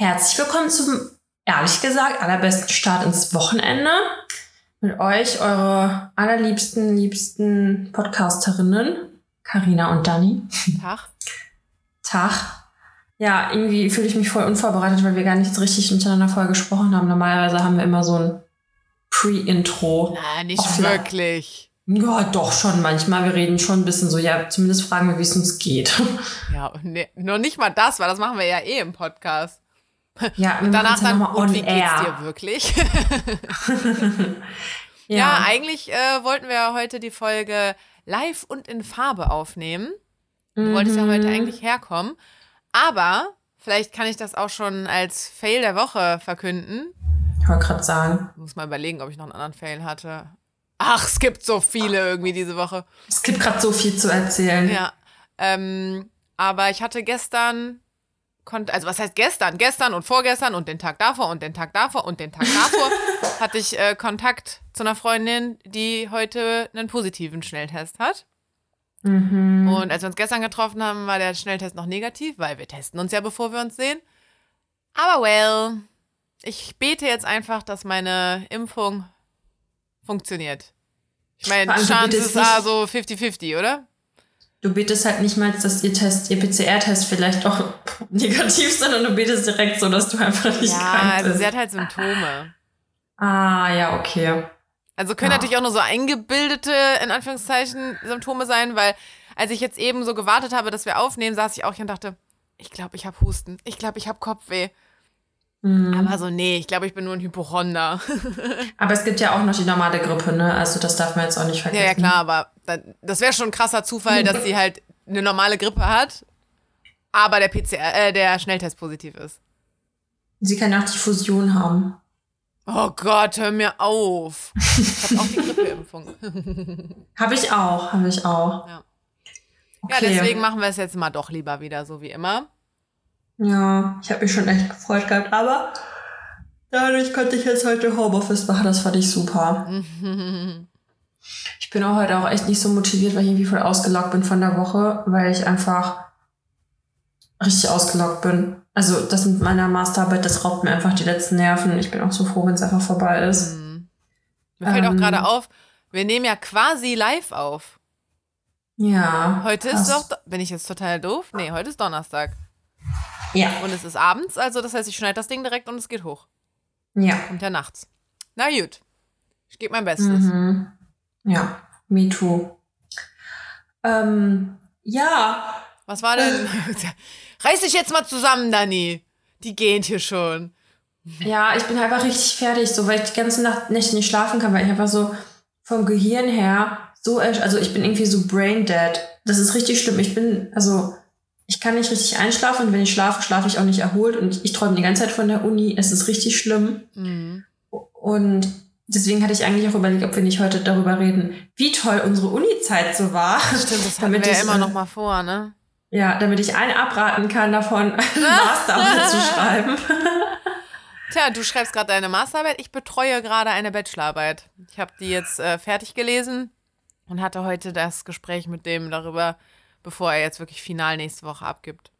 Herzlich willkommen zum, ehrlich gesagt, allerbesten Start ins Wochenende. Mit euch, eure allerliebsten, liebsten Podcasterinnen, Karina und Dani. Tag. Tag. Ja, irgendwie fühle ich mich voll unvorbereitet, weil wir gar nicht richtig miteinander vorher gesprochen haben. Normalerweise haben wir immer so ein Pre-Intro. Na, nicht Offline. wirklich. Ja, doch schon manchmal. Wir reden schon ein bisschen so, ja, zumindest fragen wir, wie es uns geht. Ja, nee, nur nicht mal das, weil das machen wir ja eh im Podcast. Ja, und danach dann, und wie air. geht's dir wirklich? ja. ja. eigentlich äh, wollten wir heute die Folge live und in Farbe aufnehmen. Du mhm. wolltest ja heute eigentlich herkommen. Aber vielleicht kann ich das auch schon als Fail der Woche verkünden. Ich wollte gerade sagen. Ich muss mal überlegen, ob ich noch einen anderen Fail hatte. Ach, es gibt so viele irgendwie diese Woche. Es gibt gerade so viel zu erzählen. Ja. Ähm, aber ich hatte gestern, also was heißt gestern? Gestern und vorgestern und den Tag davor und den Tag davor und den Tag davor hatte ich äh, Kontakt zu einer Freundin, die heute einen positiven Schnelltest hat. Mhm. Und als wir uns gestern getroffen haben, war der Schnelltest noch negativ, weil wir testen uns ja, bevor wir uns sehen. Aber well, ich bete jetzt einfach, dass meine Impfung funktioniert. Ich meine, Chance ist also 50-50, oder? Du betest halt nicht mal, dass ihr Test, ihr PCR-Test vielleicht auch negativ, sondern du betest direkt so, dass du einfach nicht ja, krank bist. Ja, also sie hat halt Symptome. Ah, ja, okay. Also können ja. natürlich auch nur so eingebildete, in Anführungszeichen, Symptome sein, weil als ich jetzt eben so gewartet habe, dass wir aufnehmen, saß ich auch hier und dachte, ich glaube, ich habe Husten. Ich glaube, ich habe Kopfweh. Mhm. Aber so, nee, ich glaube, ich bin nur ein Hypochonder. aber es gibt ja auch noch die normale Grippe, ne? Also das darf man jetzt auch nicht vergessen. Ja, ja klar, aber das wäre schon ein krasser Zufall, dass sie halt eine normale Grippe hat, aber der PCR, äh, der Schnelltest positiv ist. Sie kann auch die Fusion haben. Oh Gott, hör mir auf. Ich habe auch die Grippeimpfung. habe ich auch, habe ich auch. Ja. Okay. ja, deswegen machen wir es jetzt mal doch lieber wieder so wie immer. Ja, ich habe mich schon echt gefreut gehabt, aber dadurch konnte ich jetzt heute Homeoffice machen. Das fand ich super. ich bin auch heute auch echt nicht so motiviert, weil ich irgendwie voll ausgelockt bin von der Woche, weil ich einfach richtig ausgelockt bin. Also das mit meiner Masterarbeit, das raubt mir einfach die letzten Nerven. Ich bin auch so froh, wenn es einfach vorbei ist. Mhm. Mir fällt ähm, auch gerade auf, wir nehmen ja quasi live auf. Ja. Heute krass. ist doch, bin ich jetzt total doof? Nee, heute ist Donnerstag. Ja. Und es ist abends, also das heißt, ich schneide das Ding direkt und es geht hoch. Ja. Und ja nachts. Na gut. Ich gebe mein Bestes. Mhm. Ja, me too. Ähm, ja. Was war denn? Reiß dich jetzt mal zusammen, Dani. Die gehen hier schon. Ja, ich bin einfach richtig fertig, so weil ich die ganze Nacht nicht, nicht schlafen kann, weil ich einfach so vom Gehirn her so, also ich bin irgendwie so brain dead. Das ist richtig schlimm. Ich bin, also ich kann nicht richtig einschlafen und wenn ich schlafe, schlafe ich auch nicht erholt und ich träume die ganze Zeit von der Uni. Es ist richtig schlimm. Mhm. Und deswegen hatte ich eigentlich auch überlegt, ob wir nicht heute darüber reden, wie toll unsere Uni-Zeit so war. Stimmt, das haben wir ja immer noch mal vor, ne? Ja, damit ich allen abraten kann, davon Masterarbeit zu schreiben. Tja, du schreibst gerade deine Masterarbeit. Ich betreue gerade eine Bachelorarbeit. Ich habe die jetzt äh, fertig gelesen und hatte heute das Gespräch mit dem darüber, bevor er jetzt wirklich final nächste Woche abgibt.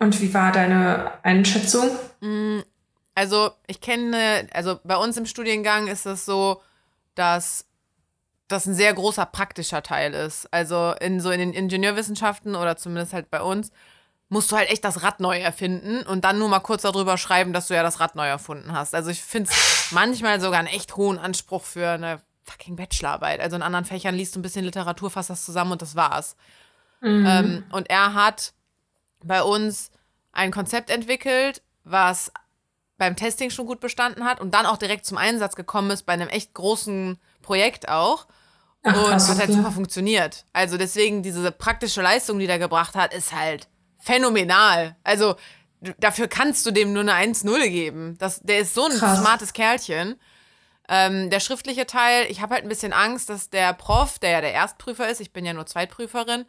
Und wie war deine Einschätzung? Mm, also, ich kenne, also bei uns im Studiengang ist es so, dass das ein sehr großer praktischer Teil ist. Also in so in den Ingenieurwissenschaften oder zumindest halt bei uns musst du halt echt das Rad neu erfinden und dann nur mal kurz darüber schreiben, dass du ja das Rad neu erfunden hast. Also ich finde es manchmal sogar einen echt hohen Anspruch für eine fucking Bachelorarbeit. Also in anderen Fächern liest du ein bisschen Literatur, fasst das zusammen und das war's. Mhm. Ähm, und er hat bei uns ein Konzept entwickelt, was beim Testing schon gut bestanden hat und dann auch direkt zum Einsatz gekommen ist bei einem echt großen Projekt auch. Ach, und krass, hat halt super funktioniert. Also deswegen diese praktische Leistung, die der gebracht hat, ist halt phänomenal. Also dafür kannst du dem nur eine 1-0 geben. Das, der ist so ein krass. smartes Kerlchen. Ähm, der schriftliche Teil, ich habe halt ein bisschen Angst, dass der Prof, der ja der Erstprüfer ist, ich bin ja nur Zweitprüferin,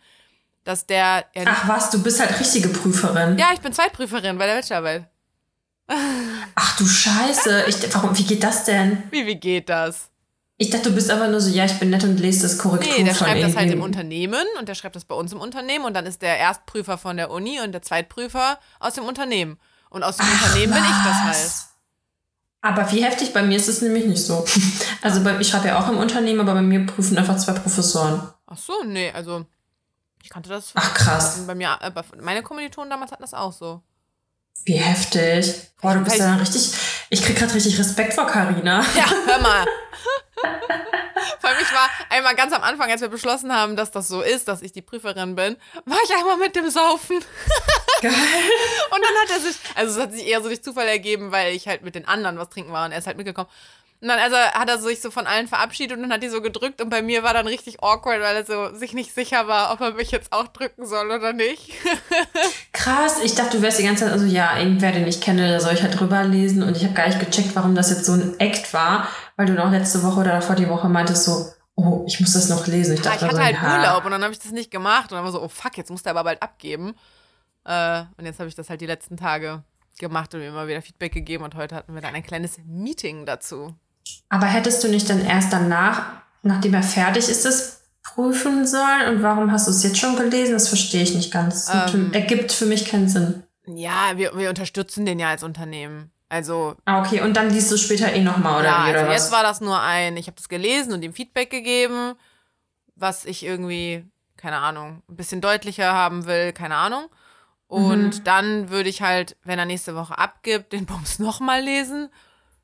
dass der. Ja Ach was, du bist halt richtige Prüferin. Ja, ich bin Zweitprüferin bei der Bachelorarbeit. Ach du Scheiße. Ich, warum, wie geht das denn? Wie, wie geht das? Ich dachte, du bist aber nur so, ja, ich bin nett und lese das Korrektur Nee, der schreibt das halt im Unternehmen und der schreibt das bei uns im Unternehmen und dann ist der Erstprüfer von der Uni und der Zweitprüfer aus dem Unternehmen. Und aus dem Ach, Unternehmen was? bin ich das halt. Aber wie heftig, bei mir ist es nämlich nicht so. Also bei, ich schreibe ja auch im Unternehmen, aber bei mir prüfen einfach zwei Professoren. Ach so, nee, also ich kannte das. Ach krass. Bei mir, äh, meine Kommilitonen damals hatten das auch so. Wie heftig. Boah, du bist ja richtig. Ich krieg gerade richtig Respekt vor Carina. Ja, hör mal. Vor allem, ich war einmal ganz am Anfang, als wir beschlossen haben, dass das so ist, dass ich die Prüferin bin, war ich einmal mit dem Saufen. Geil. Und dann hat er sich, also es hat sich eher so durch Zufall ergeben, weil ich halt mit den anderen was trinken war und er ist halt mitgekommen. Und dann also hat er sich so von allen verabschiedet und dann hat die so gedrückt und bei mir war dann richtig awkward, weil er so sich nicht sicher war, ob er mich jetzt auch drücken soll oder nicht. Krass, ich dachte, du wärst die ganze Zeit, also ja, irgendwer, den ich kenne, da soll ich halt drüber lesen und ich habe gar nicht gecheckt, warum das jetzt so ein Act war, weil du noch letzte Woche oder davor die Woche meintest so, oh, ich muss das noch lesen. Ich, dachte, ja, ich hatte halt Urlaub und dann habe ich das nicht gemacht und dann war so, oh fuck, jetzt muss der aber bald abgeben. Äh, und jetzt habe ich das halt die letzten Tage gemacht und mir immer wieder Feedback gegeben und heute hatten wir dann ein kleines Meeting dazu. Aber hättest du nicht dann erst danach, nachdem er fertig ist, das prüfen sollen? Und warum hast du es jetzt schon gelesen? Das verstehe ich nicht ganz. Ähm, ergibt für mich keinen Sinn. Ja, wir, wir unterstützen den ja als Unternehmen. Also. Ah, okay, und dann liest du später eh nochmal, oder ja, wie? Oder also was? jetzt war das nur ein, ich habe das gelesen und ihm Feedback gegeben, was ich irgendwie, keine Ahnung, ein bisschen deutlicher haben will, keine Ahnung. Und mhm. dann würde ich halt, wenn er nächste Woche abgibt, den Bums nochmal lesen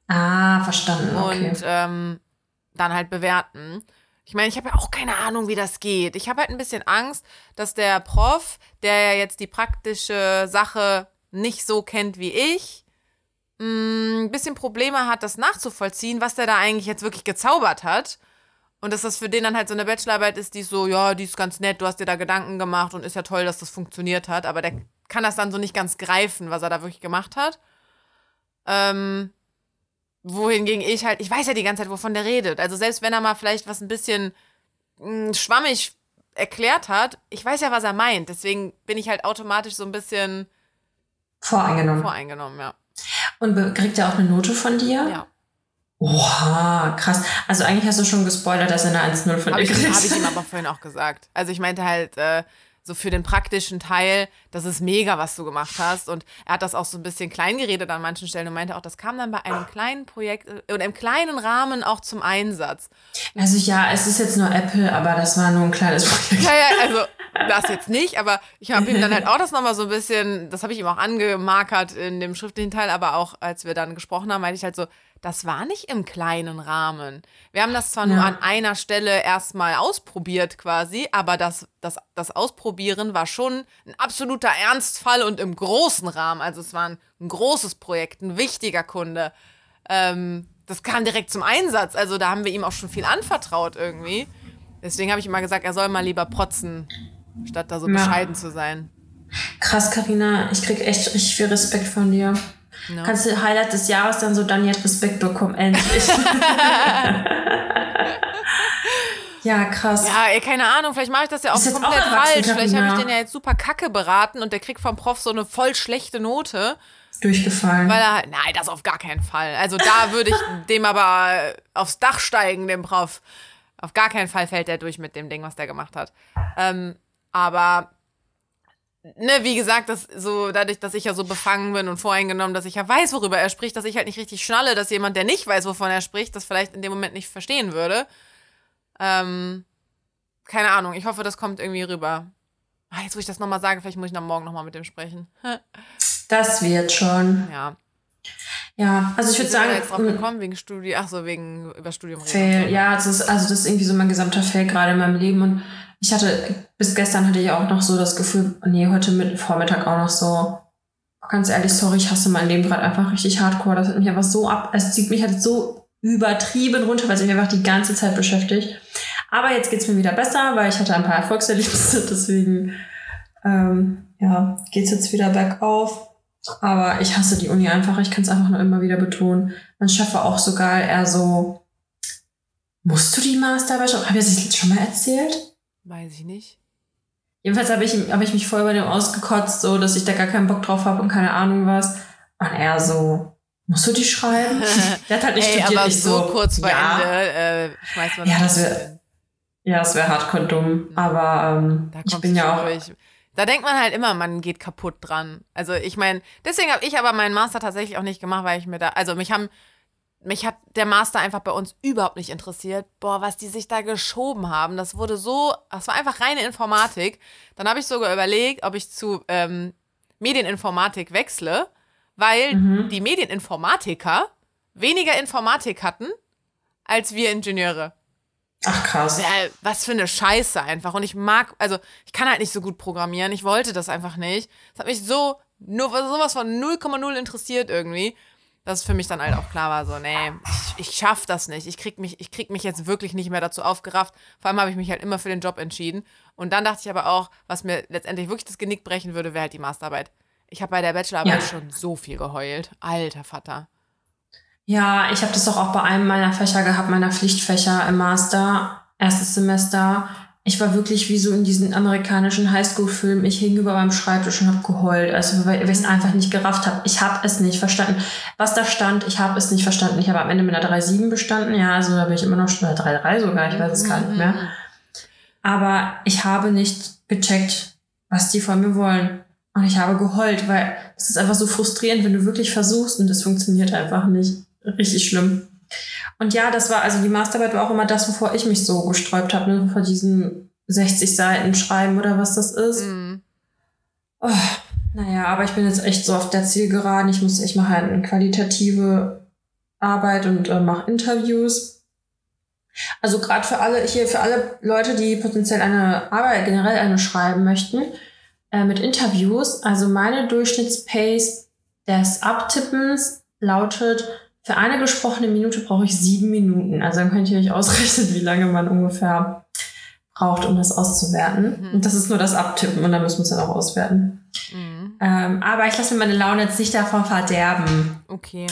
Ah, verstanden. Okay. Und ähm, dann halt bewerten. Ich meine, ich habe ja auch keine Ahnung, wie das geht. Ich habe halt ein bisschen Angst, dass der Prof, der ja jetzt die praktische Sache nicht so kennt wie ich, mm, ein bisschen Probleme hat, das nachzuvollziehen, was der da eigentlich jetzt wirklich gezaubert hat. Und dass das für den dann halt so eine Bachelorarbeit ist, die so, ja, die ist ganz nett, du hast dir da Gedanken gemacht und ist ja toll, dass das funktioniert hat. Aber der kann das dann so nicht ganz greifen, was er da wirklich gemacht hat. Ähm, wohingegen ich halt, ich weiß ja die ganze Zeit, wovon der redet. Also selbst wenn er mal vielleicht was ein bisschen mh, hm, schwammig erklärt hat, ich weiß ja, was er meint. Deswegen bin ich halt automatisch so ein bisschen voreingenommen. Voreingenommen, ja. Und kriegt er auch eine Note von dir? Ja. Oha, krass. Also eigentlich hast du schon gespoilert, dass er eine 1-0 von dir kriegt. Habe ich ihm aber vorhin auch gesagt. Also ich meinte halt, äh, so für den praktischen Teil, das ist mega, was du gemacht hast. Und er hat das auch so ein bisschen klein geredet an manchen Stellen und meinte auch, das kam dann bei einem kleinen Projekt äh, oder im kleinen Rahmen auch zum Einsatz. Also ja, es ist jetzt nur Apple, aber das war nur ein kleines Projekt. Ja, ja, also das jetzt nicht, aber ich habe ihm dann halt auch das nochmal so ein bisschen, das habe ich ihm auch angemarkert in dem schriftlichen Teil, aber auch als wir dann gesprochen haben, meinte ich halt so, das war nicht im kleinen Rahmen. Wir haben das zwar ja. nur an einer Stelle erstmal ausprobiert quasi, aber das, das, das Ausprobieren war schon ein absoluter Ernstfall und im großen Rahmen. Also es war ein, ein großes Projekt, ein wichtiger Kunde. Ähm, das kam direkt zum Einsatz. Also da haben wir ihm auch schon viel anvertraut irgendwie. Deswegen habe ich immer gesagt, er soll mal lieber protzen, statt da so ja. bescheiden zu sein. Krass, Karina, ich krieg echt richtig viel Respekt von dir. No. Kannst du Highlight des Jahres dann so dann jetzt Respekt bekommen, endlich. ja, krass. Ja, keine Ahnung, vielleicht mache ich das ja auch komplett auch falsch. Vielleicht habe ich den ja jetzt super kacke beraten und der kriegt vom Prof so eine voll schlechte Note. Durchgefallen. Weil er, nein, das auf gar keinen Fall. Also da würde ich dem aber aufs Dach steigen, dem Prof. Auf gar keinen Fall fällt er durch mit dem Ding, was der gemacht hat. Ähm, aber ne, wie gesagt, dass so dadurch, dass ich ja so befangen bin und voreingenommen, dass ich ja weiß, worüber er spricht, dass ich halt nicht richtig schnalle, dass jemand, der nicht weiß, wovon er spricht, das vielleicht in dem Moment nicht verstehen würde. Ähm, keine Ahnung. Ich hoffe, das kommt irgendwie rüber. Ah, jetzt, wo ich das nochmal sage, vielleicht muss ich dann morgen nochmal mit dem sprechen. das wird schon. Ja. Ja, also ich würde sagen. jetzt drauf gekommen wegen Studium, ach so, wegen über Studium. Fail, ja, das ist, also das ist irgendwie so mein gesamter Fail gerade in meinem Leben und ich hatte, bis gestern hatte ich auch noch so das Gefühl, nee, heute mit Vormittag auch noch so, ganz ehrlich, sorry, ich hasse mein Leben gerade einfach richtig hardcore. Das hat mich einfach so ab, es zieht mich halt so übertrieben runter, weil es mich einfach die ganze Zeit beschäftigt. Aber jetzt geht's mir wieder besser, weil ich hatte ein paar Erfolgserlebnisse, deswegen, ähm, ja, geht's jetzt wieder bergauf. Aber ich hasse die Uni einfach, ich kann es einfach nur immer wieder betonen. Chef war auch sogar eher so, musst du die Masterarbeit schon? Habe ich das schon mal erzählt? Weiß ich nicht. Jedenfalls habe ich, hab ich mich voll bei dem ausgekotzt, so, dass ich da gar keinen Bock drauf habe und keine Ahnung was. Und er so, musst du die schreiben? Der hat halt nicht Ey, studiert. Aber so, so kurz vor ja. Ende äh, schmeißt man Ja, das wäre ja, das wäre hardcore dumm. Aber ähm, ich bin ja auch... Durch. Da denkt man halt immer, man geht kaputt dran. Also ich meine, deswegen habe ich aber meinen Master tatsächlich auch nicht gemacht, weil ich mir da, also mich haben, mich hat der Master einfach bei uns überhaupt nicht interessiert. Boah, was die sich da geschoben haben, das wurde so, das war einfach reine Informatik. Dann habe ich sogar überlegt, ob ich zu ähm, Medieninformatik wechsle, weil mhm. die Medieninformatiker weniger Informatik hatten als wir Ingenieure. Ach krass. Ja, was für eine Scheiße einfach. Und ich mag, also ich kann halt nicht so gut programmieren. Ich wollte das einfach nicht. Das hat mich so, nur sowas von 0,0 interessiert irgendwie, dass es für mich dann halt auch klar war, so, nee, ich, ich schaff das nicht. Ich krieg, mich, ich krieg mich jetzt wirklich nicht mehr dazu aufgerafft. Vor allem habe ich mich halt immer für den Job entschieden. Und dann dachte ich aber auch, was mir letztendlich wirklich das Genick brechen würde, wäre halt die Masterarbeit. Ich habe bei der Bachelorarbeit ja. schon so viel geheult. Alter Vater. Ja, ich habe das doch auch bei einem meiner Fächer gehabt, meiner Pflichtfächer im Master, erstes Semester. Ich war wirklich wie so in diesen amerikanischen Highschool-Filmen. Ich hing über meinem Schreibtisch und habe geheult, also weil ich es einfach nicht gerafft habe. Ich habe es nicht verstanden. Was da stand, ich habe es nicht verstanden. Ich habe am Ende mit einer 3,7 bestanden. Ja, also da bin ich immer noch schon 3,3 sogar. Ich weiß es gar nicht mehr. Aber ich habe nicht gecheckt, was die von mir wollen. Und ich habe geheult, weil es ist einfach so frustrierend, wenn du wirklich versuchst und es funktioniert einfach nicht richtig schlimm. Und ja, das war, also die Masterarbeit war auch immer das, wovor ich mich so gesträubt habe, ne? vor diesen 60 Seiten schreiben oder was das ist. Mhm. Oh, naja, aber ich bin jetzt echt so auf der Zielgeraden. Ich muss, ich mache halt eine qualitative Arbeit und äh, mache Interviews. Also gerade für alle, hier für alle Leute, die potenziell eine Arbeit, generell eine schreiben möchten, äh, mit Interviews, also meine Durchschnittspace des Abtippens lautet für eine gesprochene Minute brauche ich sieben Minuten. Also dann könnt ihr euch ausrechnen, wie lange man ungefähr braucht, um das auszuwerten. Mhm. Und das ist nur das Abtippen und dann müssen wir es dann auch auswerten. Mhm. Ähm, aber ich lasse mir meine Laune jetzt nicht davon verderben. Okay.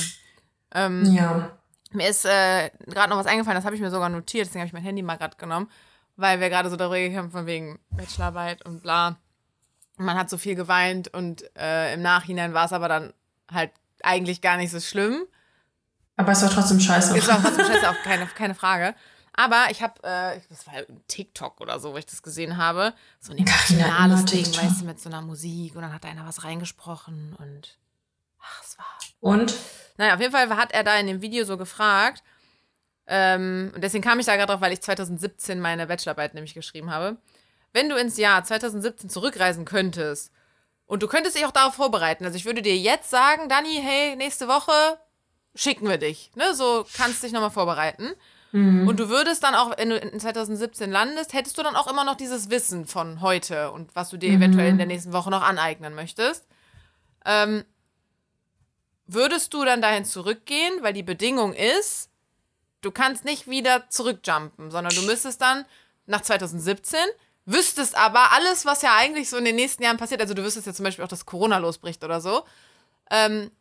Ähm, ja. Mir ist äh, gerade noch was eingefallen, das habe ich mir sogar notiert, deswegen habe ich mein Handy mal gerade genommen, weil wir gerade so darüber gekämpft von wegen Bachelorarbeit und bla. Man hat so viel geweint und äh, im Nachhinein war es aber dann halt eigentlich gar nicht so schlimm. Aber es war trotzdem scheiße. Es war trotzdem scheiße, auch keine, keine Frage. Aber ich habe, äh, das war TikTok oder so, wo ich das gesehen habe, so ein emotionales Ding, weißt du, mit so einer Musik und dann hat einer was reingesprochen und ach, es war. Und? Naja, auf jeden Fall hat er da in dem Video so gefragt, ähm, und deswegen kam ich da gerade drauf, weil ich 2017 meine Bachelorarbeit nämlich geschrieben habe. Wenn du ins Jahr 2017 zurückreisen könntest und du könntest dich auch darauf vorbereiten, also ich würde dir jetzt sagen, Dani, hey, nächste Woche schicken wir dich. Ne? So kannst dich nochmal vorbereiten. Mhm. Und du würdest dann auch, wenn du in 2017 landest, hättest du dann auch immer noch dieses Wissen von heute und was du dir mhm. eventuell in der nächsten Woche noch aneignen möchtest. Ähm, würdest du dann dahin zurückgehen, weil die Bedingung ist, du kannst nicht wieder zurückjumpen, sondern du müsstest dann nach 2017, wüsstest aber alles, was ja eigentlich so in den nächsten Jahren passiert, also du wüsstest ja zum Beispiel auch, dass Corona losbricht oder so, ähm,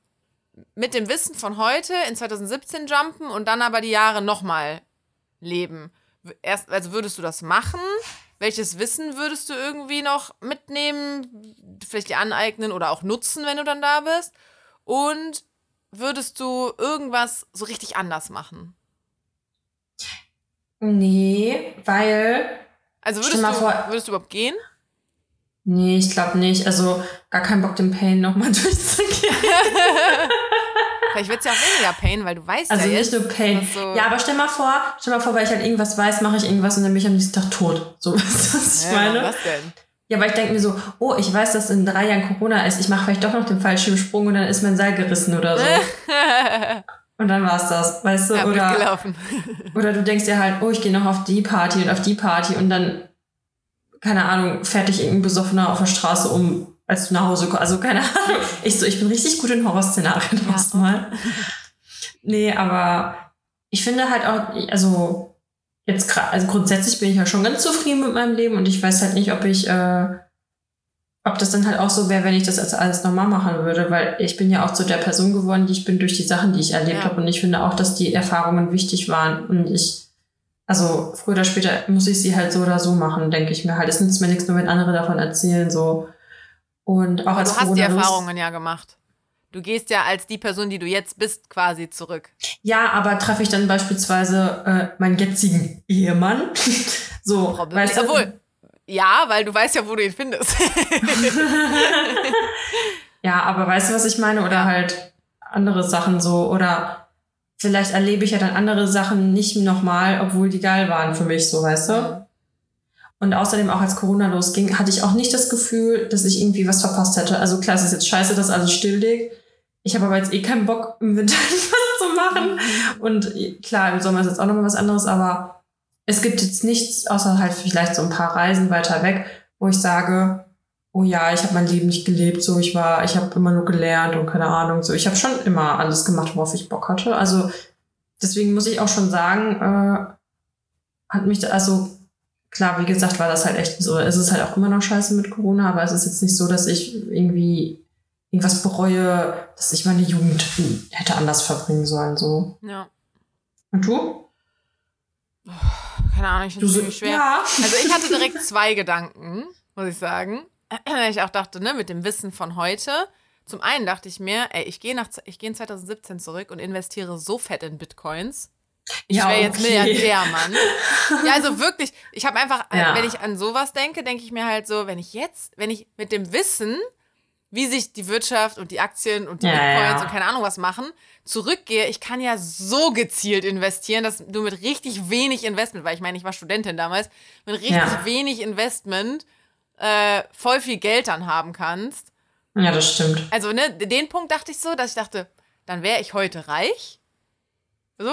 mit dem Wissen von heute in 2017 jumpen und dann aber die Jahre nochmal leben. Erst, also würdest du das machen? Welches Wissen würdest du irgendwie noch mitnehmen, vielleicht dir aneignen oder auch nutzen, wenn du dann da bist? Und würdest du irgendwas so richtig anders machen? Nee, weil. Also würdest, du, vor, würdest du überhaupt gehen? Nee, ich glaube nicht. Also gar keinen Bock, den Pain nochmal durchzugehen. Vielleicht wird es ja auch weniger Pain, weil du weißt also ja nicht nur Pain. So ja, aber stell mal vor, stell mal vor, weil ich halt irgendwas weiß, mache ich irgendwas und dann bin ich am nächsten Tag tot. So, was ich ja, meine. Was denn? Ja, aber ich denke mir so, oh, ich weiß, dass in drei Jahren Corona ist. Ich mache vielleicht doch noch den falschen Sprung und dann ist mein Seil gerissen oder so. und dann war's das, weißt du? Ja, oder, oder du denkst dir halt, oh, ich gehe noch auf die Party und auf die Party und dann keine Ahnung, fertig irgendein Besoffener auf der Straße um, als du nach Hause kommst. Also keine Ahnung. Ich so, ich bin richtig gut in Horrorszenarien ja. erstmal. nee, aber ich finde halt auch, also jetzt also grundsätzlich bin ich ja schon ganz zufrieden mit meinem Leben und ich weiß halt nicht, ob ich, äh, ob das dann halt auch so wäre, wenn ich das als alles normal machen würde, weil ich bin ja auch zu der Person geworden, die ich bin durch die Sachen, die ich erlebt ja. habe und ich finde auch, dass die Erfahrungen wichtig waren und ich also früher oder später muss ich sie halt so oder so machen, denke ich mir halt. Es nützt mir nichts, nur wenn andere davon erzählen, so. Und auch als Du hast die Erfahrungen ja gemacht. Du gehst ja als die Person, die du jetzt bist, quasi zurück. Ja, aber treffe ich dann beispielsweise äh, meinen jetzigen Ehemann. so, weißt du, Obwohl, ja, weil du weißt ja, wo du ihn findest. ja, aber weißt du, was ich meine? Oder halt andere Sachen so. Oder vielleicht erlebe ich ja dann andere Sachen nicht nochmal, obwohl die geil waren für mich, so, weißt du? Und außerdem auch als Corona losging, hatte ich auch nicht das Gefühl, dass ich irgendwie was verpasst hätte. Also klar, es ist jetzt scheiße, dass alles still liegt. Ich habe aber jetzt eh keinen Bock, im Winter was zu machen. Und klar, im Sommer ist jetzt auch nochmal was anderes, aber es gibt jetzt nichts, außer halt vielleicht so ein paar Reisen weiter weg, wo ich sage, oh ja, ich habe mein Leben nicht gelebt, so ich war, ich habe immer nur gelernt und keine Ahnung, so ich habe schon immer alles gemacht, worauf ich Bock hatte. Also deswegen muss ich auch schon sagen, äh, hat mich, also klar, wie gesagt, war das halt echt so. Es ist halt auch immer noch scheiße mit Corona, aber es ist jetzt nicht so, dass ich irgendwie irgendwas bereue, dass ich meine Jugend hätte anders verbringen sollen, so. Ja. Und du? keine Ahnung, ich finde es ziemlich schwer. Ja. Also ich hatte direkt zwei Gedanken, muss ich sagen. Ich auch dachte, ne, mit dem Wissen von heute. Zum einen dachte ich mir, ey, ich gehe nach ich gehe in 2017 zurück und investiere so fett in Bitcoins. Ich ja, wäre okay. jetzt Milliardär, Mann. Ja, also wirklich, ich habe einfach, ja. wenn ich an sowas denke, denke ich mir halt so, wenn ich jetzt, wenn ich mit dem Wissen, wie sich die Wirtschaft und die Aktien und die ja, Bitcoins und keine Ahnung was machen, zurückgehe, ich kann ja so gezielt investieren, dass du mit richtig wenig Investment, weil ich meine, ich war Studentin damals, mit richtig ja. wenig Investment äh, voll viel Geld dann haben kannst. Ja, das stimmt. Also, ne, den Punkt dachte ich so, dass ich dachte, dann wäre ich heute reich. So.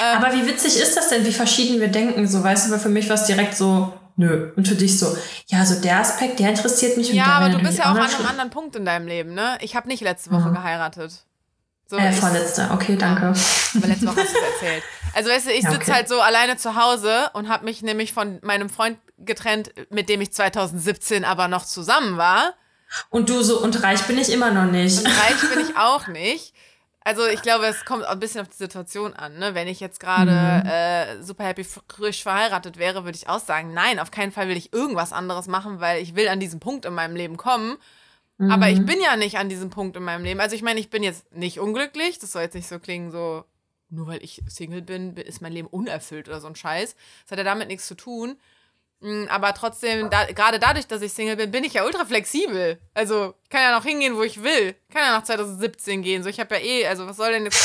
Ähm, Aber wie witzig ist das denn, wie verschieden wir denken? So, weißt du, weil für mich war es direkt so, nö. Und für dich so, ja, so der Aspekt, der interessiert mich. Ja, aber du bist ja auch an einem anderen Punkt in deinem Leben, ne? Ich habe nicht letzte Woche mhm. geheiratet. So, äh, vorletzte, okay, danke. Aber letzte Woche hast du es erzählt. Also weißt du, ich ja, sitze okay. halt so alleine zu Hause und habe mich nämlich von meinem Freund getrennt, mit dem ich 2017 aber noch zusammen war. Und du so, und reich bin ich immer noch nicht. Und reich bin ich auch nicht. Also ich glaube, es kommt auch ein bisschen auf die Situation an. Ne? Wenn ich jetzt gerade mhm. äh, super happy frisch verheiratet wäre, würde ich auch sagen, nein, auf keinen Fall will ich irgendwas anderes machen, weil ich will an diesen Punkt in meinem Leben kommen. Mhm. Aber ich mhm. bin ja nicht an diesem Punkt in meinem Leben. Also ich meine, ich bin jetzt nicht unglücklich. Das soll jetzt nicht so klingen, so nur weil ich Single bin, ist mein Leben unerfüllt oder so ein Scheiß. Das hat ja damit nichts zu tun. Mm, aber trotzdem, da, gerade dadurch, dass ich Single bin, bin ich ja ultra flexibel. Also, kann ja noch hingehen, wo ich will. Kann ja nach 2017 gehen. So, ich habe ja eh, also was soll denn jetzt.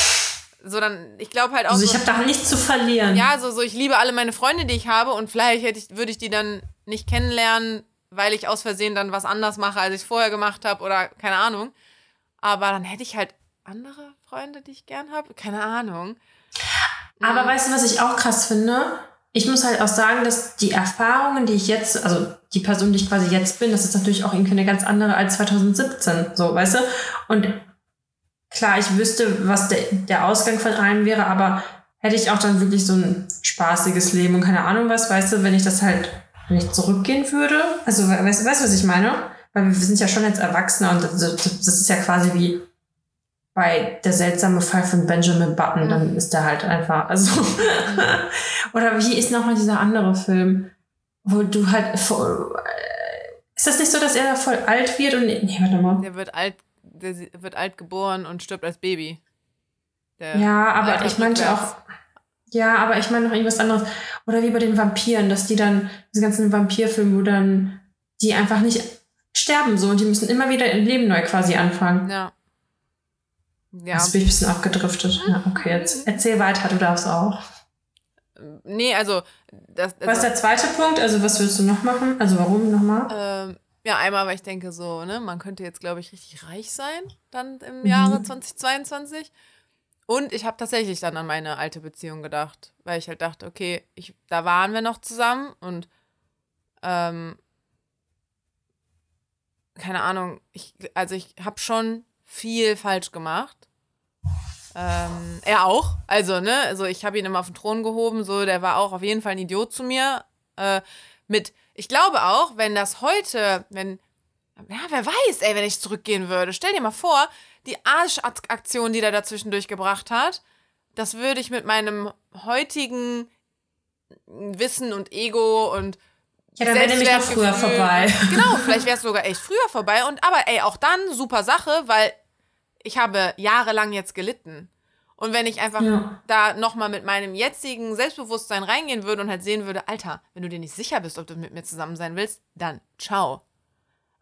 So, dann, ich glaube halt auch. Also, ich so, habe da nichts zu verlieren. Ja, so, so, ich liebe alle meine Freunde, die ich habe und vielleicht hätte ich, würde ich die dann nicht kennenlernen, weil ich aus Versehen dann was anders mache, als ich es vorher gemacht habe oder keine Ahnung. Aber dann hätte ich halt andere Freunde, die ich gern habe. Keine Ahnung. Aber mhm. weißt du, was ich auch krass finde? Ich muss halt auch sagen, dass die Erfahrungen, die ich jetzt, also die Person, die ich quasi jetzt bin, das ist natürlich auch irgendwie eine ganz andere als 2017, so, weißt du? Und klar, ich wüsste, was der, der Ausgang von allem wäre, aber hätte ich auch dann wirklich so ein spaßiges Leben und keine Ahnung was, weißt du, wenn ich das halt wenn ich zurückgehen würde, also weißt du, weißt, was ich meine? Weil wir sind ja schon jetzt Erwachsene und das, das ist ja quasi wie bei der seltsame Fall von Benjamin Button, dann ist der halt einfach, also oder wie ist nochmal dieser andere Film, wo du halt ist das nicht so, dass er da voll alt wird und nee, warte mal. Der wird alt, der wird alt geboren und stirbt als Baby. Der ja, aber ich meinte auch ja, aber ich meine noch irgendwas anderes. Oder wie bei den Vampiren, dass die dann, diese ganzen Vampirfilme, wo dann die einfach nicht sterben so und die müssen immer wieder ihr Leben neu quasi anfangen. Ja. Ja. Jetzt bin ich ein bisschen abgedriftet. Ja, okay, jetzt erzähl weiter, du darfst auch. Nee, also, das, also was ist der zweite Punkt? Also, was willst du noch machen? Also, warum nochmal? Ähm, ja, einmal, weil ich denke so, ne, man könnte jetzt, glaube ich, richtig reich sein, dann im Jahre mhm. 2022. Und ich habe tatsächlich dann an meine alte Beziehung gedacht, weil ich halt dachte, okay, ich, da waren wir noch zusammen und ähm, keine Ahnung, ich, also ich habe schon viel falsch gemacht. Ähm, er auch, also, ne, also ich habe ihn immer auf den Thron gehoben, so, der war auch auf jeden Fall ein Idiot zu mir. Äh, mit, ich glaube auch, wenn das heute, wenn, ja, wer weiß, ey, wenn ich zurückgehen würde, stell dir mal vor, die Arschaktion, die der dazwischendurch gebracht hat, das würde ich mit meinem heutigen Wissen und Ego und ja, dann wäre nämlich noch früher vorbei. Genau, vielleicht wäre es sogar echt früher vorbei. Und aber ey, auch dann super Sache, weil ich habe jahrelang jetzt gelitten. Und wenn ich einfach Ja. da nochmal mit meinem jetzigen Selbstbewusstsein reingehen würde und halt sehen würde, Alter, wenn du dir nicht sicher bist, ob du mit mir zusammen sein willst, dann ciao.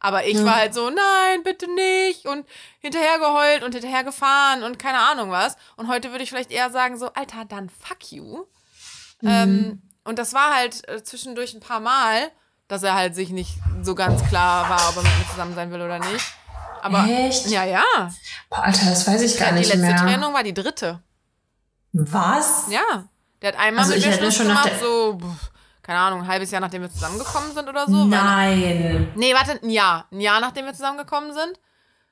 Aber ich Ja. war halt so, nein, bitte nicht und hinterher geheult und hinterher gefahren und keine Ahnung was. Und heute würde ich vielleicht eher sagen so, Alter, dann fuck you. Mhm. Ähm, und das war halt äh, zwischendurch ein paar Mal, dass er halt sich nicht so ganz klar war, ob er mit mir zusammen sein will oder nicht. Aber Echt? ja, ja. Boah, Alter, das weiß ich gar Die nicht letzte mehr. Trennung war die dritte. Was? Ja. Der hat einmal Also mit ich mir hätte Schluss schon gemacht, so, keine Ahnung, ein halbes Jahr nachdem wir zusammengekommen sind oder so. weil- Nein. Nee, warte, ein Jahr. Ein Jahr nachdem wir zusammengekommen sind.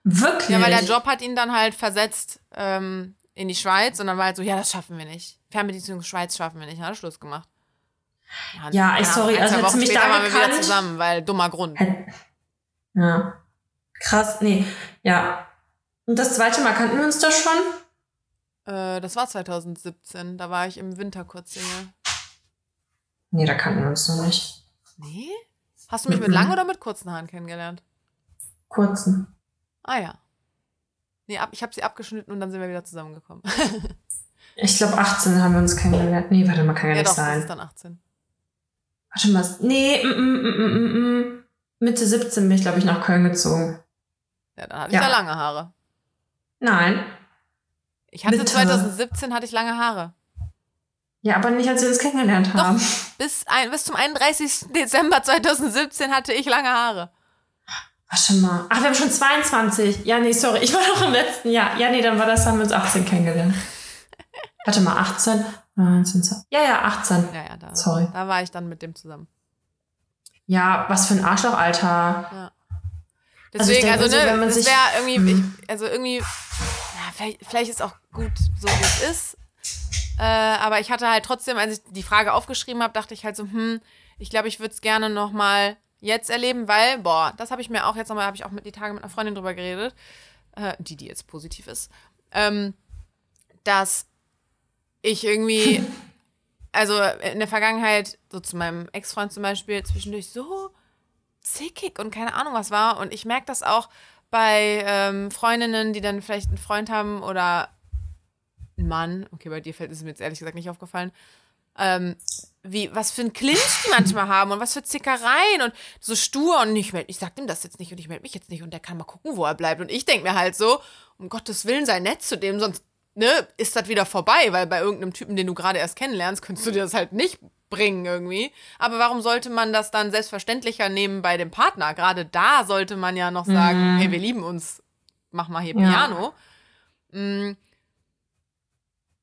Wirklich? Ja, weil der Job hat ihn dann halt versetzt ähm, in die Schweiz und dann war halt so, ja, das schaffen wir nicht. Fernbeziehung Schweiz schaffen wir nicht. Dann hat er Schluss gemacht. Ja, ey, keine sorry, also du mich da waren wir wieder zusammen, weil dummer Grund. Ja. Krass, nee. Ja. Und das zweite Mal kannten wir uns da schon? Äh, das war 2017. Da war ich im Winter kurz Single. Nee, da kannten wir uns noch nicht. Nee? Hast du mich mit Mhm. langen oder mit kurzen Haaren kennengelernt? Kurzen. Ah ja. Nee, ab, ich habe sie abgeschnitten und dann sind wir wieder zusammengekommen. Ich glaube, 18 haben wir uns kennengelernt. Nee, warte mal, kann ja, ja nicht doch, das sein. ist dann 18. Warte mal. Nee, mm, mm, mm, mm, mm. Mitte 17 bin ich, glaube ich, nach Köln gezogen. Ja, dann hatte Ja. ich ja lange Haare. Nein. Ich hatte Bitte. 2017 hatte ich lange Haare. Ja, aber nicht, als wir uns kennengelernt haben. Bis, ein, bis zum 31. Dezember 2017 hatte ich lange Haare. Warte mal. Ach, wir haben schon 22. Ja, nee, sorry. Ich war noch im letzten Jahr. Ja, nee, dann war das, haben wir uns 18 kennengelernt. Warte mal, 18? 19, 20. Ja, ja, 18. Ja, ja, da, Sorry. da war ich dann mit dem zusammen. Ja, was für ein Arschloch, Alter. Also Deswegen, denke also, so, ne, wenn man das wäre irgendwie, ich, also irgendwie, ja, vielleicht, vielleicht ist auch gut, so wie es ist. Äh, aber ich hatte halt trotzdem, als ich die Frage aufgeschrieben habe, dachte ich halt so, hm, ich glaube, ich würde es gerne noch mal jetzt erleben, weil, boah, das habe ich mir auch jetzt nochmal, habe ich auch mit die Tage mit einer Freundin drüber geredet, äh, die, die jetzt positiv ist, ähm, dass ich irgendwie, also in der Vergangenheit, so zu meinem Ex-Freund zum Beispiel, zwischendurch so zickig und keine Ahnung was war. Und ich merke das auch bei ähm, Freundinnen, die dann vielleicht einen Freund haben oder einen Mann. Okay, bei dir fällt es mir jetzt ehrlich gesagt nicht aufgefallen. Ähm, wie, was für ein Clinch die manchmal haben und was für Zickereien und so stur und ich, meld, ich sag dem das jetzt nicht und ich melde mich jetzt nicht und der kann mal gucken, wo er bleibt. Und ich denke mir halt so, um Gottes Willen, sei nett zu dem, sonst ne, ist das wieder vorbei, weil bei irgendeinem Typen, den du gerade erst kennenlernst, könntest du dir das halt nicht bringen irgendwie. Aber warum sollte man das dann selbstverständlicher nehmen bei dem Partner? Gerade da sollte man ja noch sagen, hey, wir lieben uns, mach mal hier Ja. Piano. Mm.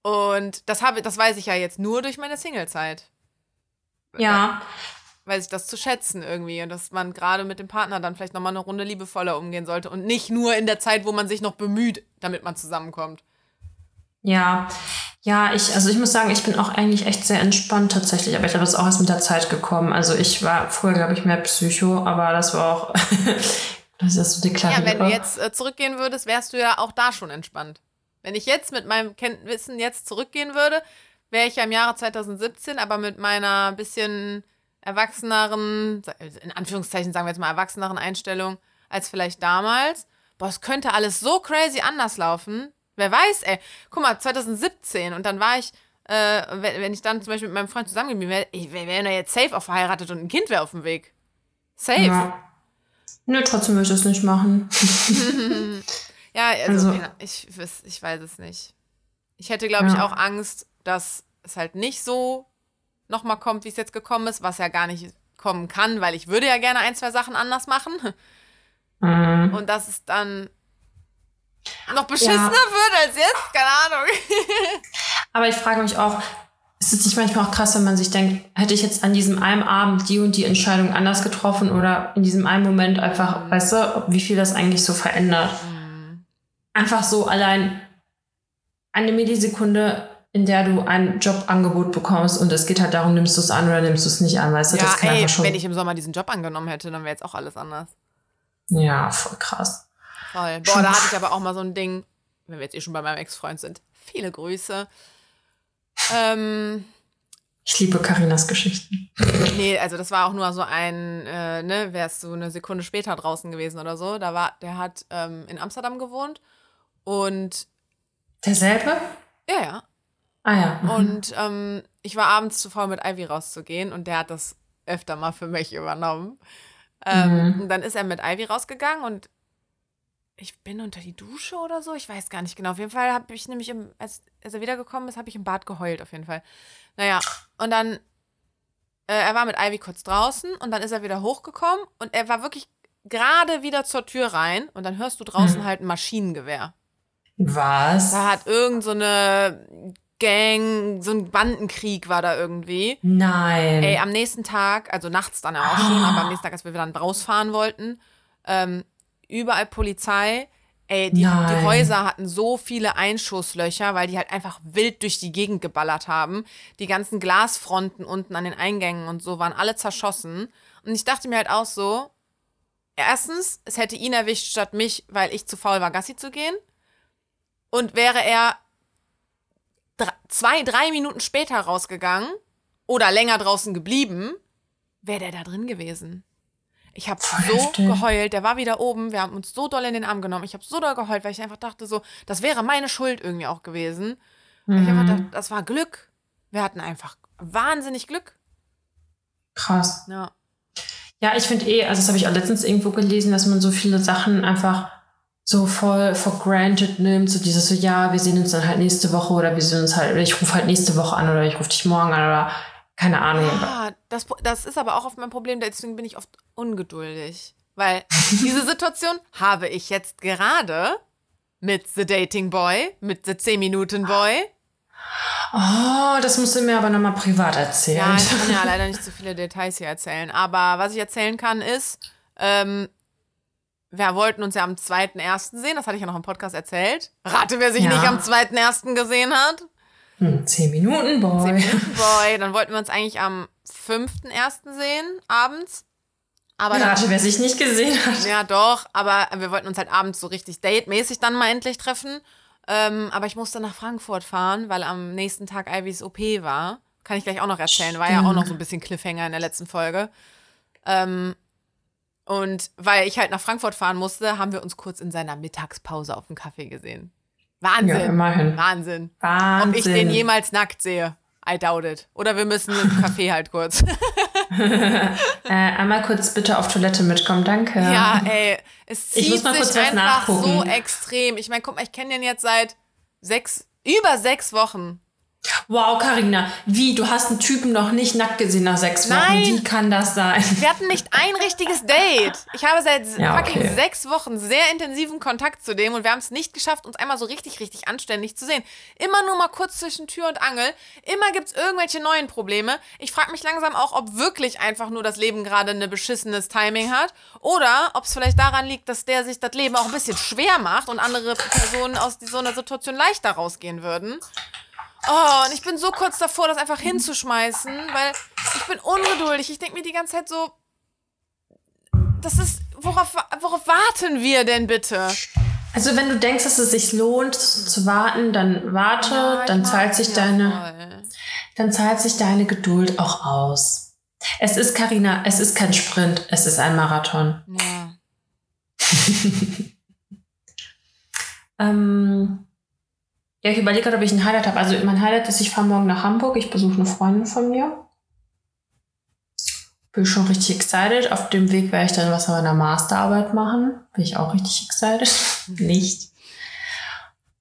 Und das habe, das weiß ich ja jetzt nur durch meine Singlezeit. Ja. Weiß ich das zu schätzen irgendwie und dass man gerade mit dem Partner dann vielleicht nochmal eine Runde liebevoller umgehen sollte und nicht nur in der Zeit, wo man sich noch bemüht, damit man zusammenkommt. Ja. Ja, ich, also ich muss sagen, ich bin auch eigentlich echt sehr entspannt tatsächlich, aber ich glaube, das ist auch erst mit der Zeit gekommen. Also ich war früher, glaube ich, mehr Psycho, aber das war auch, das ist so deklariert. Ja, wenn du jetzt äh, zurückgehen würdest, wärst du ja auch da schon entspannt. Wenn ich jetzt mit meinem Kenntwissen jetzt zurückgehen würde, wäre ich ja im Jahre 2017, aber mit meiner bisschen erwachseneren, in Anführungszeichen sagen wir jetzt mal erwachseneren Einstellung als vielleicht damals. Boah, es könnte alles so crazy anders laufen. Wer weiß, ey. Guck mal, 2017 und dann war ich, äh, wenn, wenn ich dann zum Beispiel mit meinem Freund zusammengeblieben wäre, ich wäre wär ja jetzt safe auch verheiratet und ein Kind wäre auf dem Weg. Safe. Ja. Nö, trotzdem würde ich das nicht machen. Ja, also, Also- ich, weiß- ich weiß es nicht. Ich hätte, glaube ich, Ja. auch Angst, dass es halt nicht so nochmal kommt, wie es jetzt gekommen ist, was ja gar nicht kommen kann, weil ich würde ja gerne ein, zwei Sachen anders machen. Mhm. Und dass es dann noch beschissener wird als jetzt, keine Ahnung. Aber ich frage mich auch, ist es nicht manchmal auch krass, wenn man sich denkt, hätte ich jetzt an diesem einen Abend die und die Entscheidung anders getroffen oder in diesem einen Moment einfach, weißt du, wie viel das eigentlich so verändert? Einfach so allein eine Millisekunde, in der du ein Jobangebot bekommst und es geht halt darum, nimmst du es an oder nimmst du es nicht an, weißt du? Ja, das kann ey, schon. wenn ich im Sommer diesen Job angenommen hätte, dann wäre jetzt auch alles anders. ja, voll krass. Voll. Boah, da hatte ich aber auch mal so ein Ding, wenn wir jetzt eh schon bei meinem Ex-Freund sind. Viele Grüße. Ähm, Ich liebe Karinas Geschichten. Nee, also das war auch nur so ein, äh, ne, wärst du eine Sekunde später draußen gewesen oder so. Da war, der hat ähm, in Amsterdam gewohnt und Derselbe? Ja, ja. Ah ja. mhm. Und ähm, ich war abends zu faul, mit Ivy rauszugehen und der hat das öfter mal für mich übernommen. Ähm, Mhm. Und dann ist er mit Ivy rausgegangen und ich bin unter die Dusche oder so. Ich weiß gar nicht genau. Auf jeden Fall habe ich nämlich, im, als, als er wiedergekommen ist, habe ich im Bad geheult, auf jeden Fall. Naja, und dann, äh, er war mit Ivy kurz draußen und dann ist er wieder hochgekommen und er war wirklich gerade wieder zur Tür rein und dann hörst du draußen Mhm. halt ein Maschinengewehr. Was? Da hat irgend so eine Gang, so ein Bandenkrieg war da irgendwie. Nein. Ey, am nächsten Tag, also nachts dann auch schon, aber am nächsten Tag, als wir dann rausfahren wollten, ähm, überall Polizei. Ey, die, die. Häuser hatten so viele Einschusslöcher, weil die halt einfach wild durch die Gegend geballert haben. Die ganzen Glasfronten unten an den Eingängen und so waren alle zerschossen. Und ich dachte mir halt auch so, erstens, es hätte ihn erwischt statt mich, weil ich zu faul war, Gassi zu gehen. Und wäre er dr- zwei, drei Minuten später rausgegangen oder länger draußen geblieben, wäre der da drin gewesen. Ich habe so heftig. geheult. Der war wieder oben. Wir haben uns so doll in den Arm genommen. Ich habe so doll geheult, weil ich einfach dachte, so, das wäre meine Schuld irgendwie auch gewesen. Ich einfach dachte, das war Glück. Wir hatten einfach wahnsinnig Glück. Krass. Ja. Ja, ich finde eh, also das habe ich auch letztens irgendwo gelesen, dass man so viele Sachen einfach so voll for granted nimmt. So dieses so, ja, wir sehen uns dann halt nächste Woche oder wir sehen uns halt, oder ich rufe halt nächste Woche an oder ich rufe dich morgen an oder keine Ahnung. Ah, das, das ist aber auch oft mein Problem, deswegen bin ich oft ungeduldig. Weil diese Situation habe ich jetzt gerade mit The Dating Boy, mit The 10 Minuten Boy. Oh, das musst du mir aber nochmal privat erzählen. Ja, ich kann ja leider nicht so viele Details hier erzählen. Aber was ich erzählen kann, ist, ähm, wir wollten uns ja am 2.1. sehen. Das hatte ich ja noch im Podcast erzählt. Rate, wer sich Ja. nicht am 2.1. gesehen hat. Hm, zehn Minuten, Boy. 10 Minuten Boy. Dann wollten wir uns eigentlich am 5.1. sehen, abends. Aber dann Rate, wer sich nicht gesehen hat. Ja, doch, aber wir wollten uns halt abends so richtig datemäßig dann mal endlich treffen. Ähm, aber ich musste nach Frankfurt fahren, weil am nächsten Tag Ivys OP war. Kann ich gleich auch noch erzählen. War ja auch noch so ein bisschen Cliffhanger in der letzten Folge. Ähm, und weil ich halt nach Frankfurt fahren musste, haben wir uns kurz in seiner Mittagspause auf dem Kaffee gesehen. Wahnsinn. Ja, immerhin. Wahnsinn. Wahnsinn. Ob ich den jemals nackt sehe. I doubt it. Oder wir müssen im Café halt kurz. äh, einmal kurz bitte auf Toilette mitkommen, danke. Ja, ey, es Ich zieht muss mal sich kurz was einfach so nachgucken. extrem. Ich meine, guck mal, ich kenne den jetzt seit sechs, über sechs Wochen. Wow, Karina, wie? Du hast einen Typen noch nicht nackt gesehen nach sechs Wochen. Nein. Wie kann das sein? Wir hatten nicht ein richtiges Date. Ich habe seit Ja, fucking okay. sechs Wochen sehr intensiven Kontakt zu dem und wir haben es nicht geschafft, uns einmal so richtig, richtig anständig zu sehen. Immer nur mal kurz zwischen Tür und Angel. Immer gibt es irgendwelche neuen Probleme. Ich frage mich langsam auch, ob wirklich einfach nur das Leben gerade ein beschissenes Timing hat oder ob es vielleicht daran liegt, dass der sich das Leben auch ein bisschen schwer macht und andere Personen aus so einer Situation leichter rausgehen würden. Oh, und ich bin so kurz davor, das einfach hinzuschmeißen, weil ich bin ungeduldig. Ich denke mir die ganze Zeit so, das ist, worauf, worauf warten wir denn bitte? Also wenn du denkst, dass es sich lohnt zu warten, dann warte, Ja, dann zahlt sich deine, voll. dann zahlt sich deine Geduld auch aus. Es ist Karina, es ist kein Sprint, es ist ein Marathon. Ja. Ähm, ja, ich überlege gerade, ob ich ein Highlight habe. Also mein Highlight ist, ich fahre morgen nach Hamburg. Ich besuche eine Freundin von mir. Bin schon richtig excited. Auf dem Weg werde ich dann was an meiner Masterarbeit machen. Bin ich auch richtig excited. Nicht.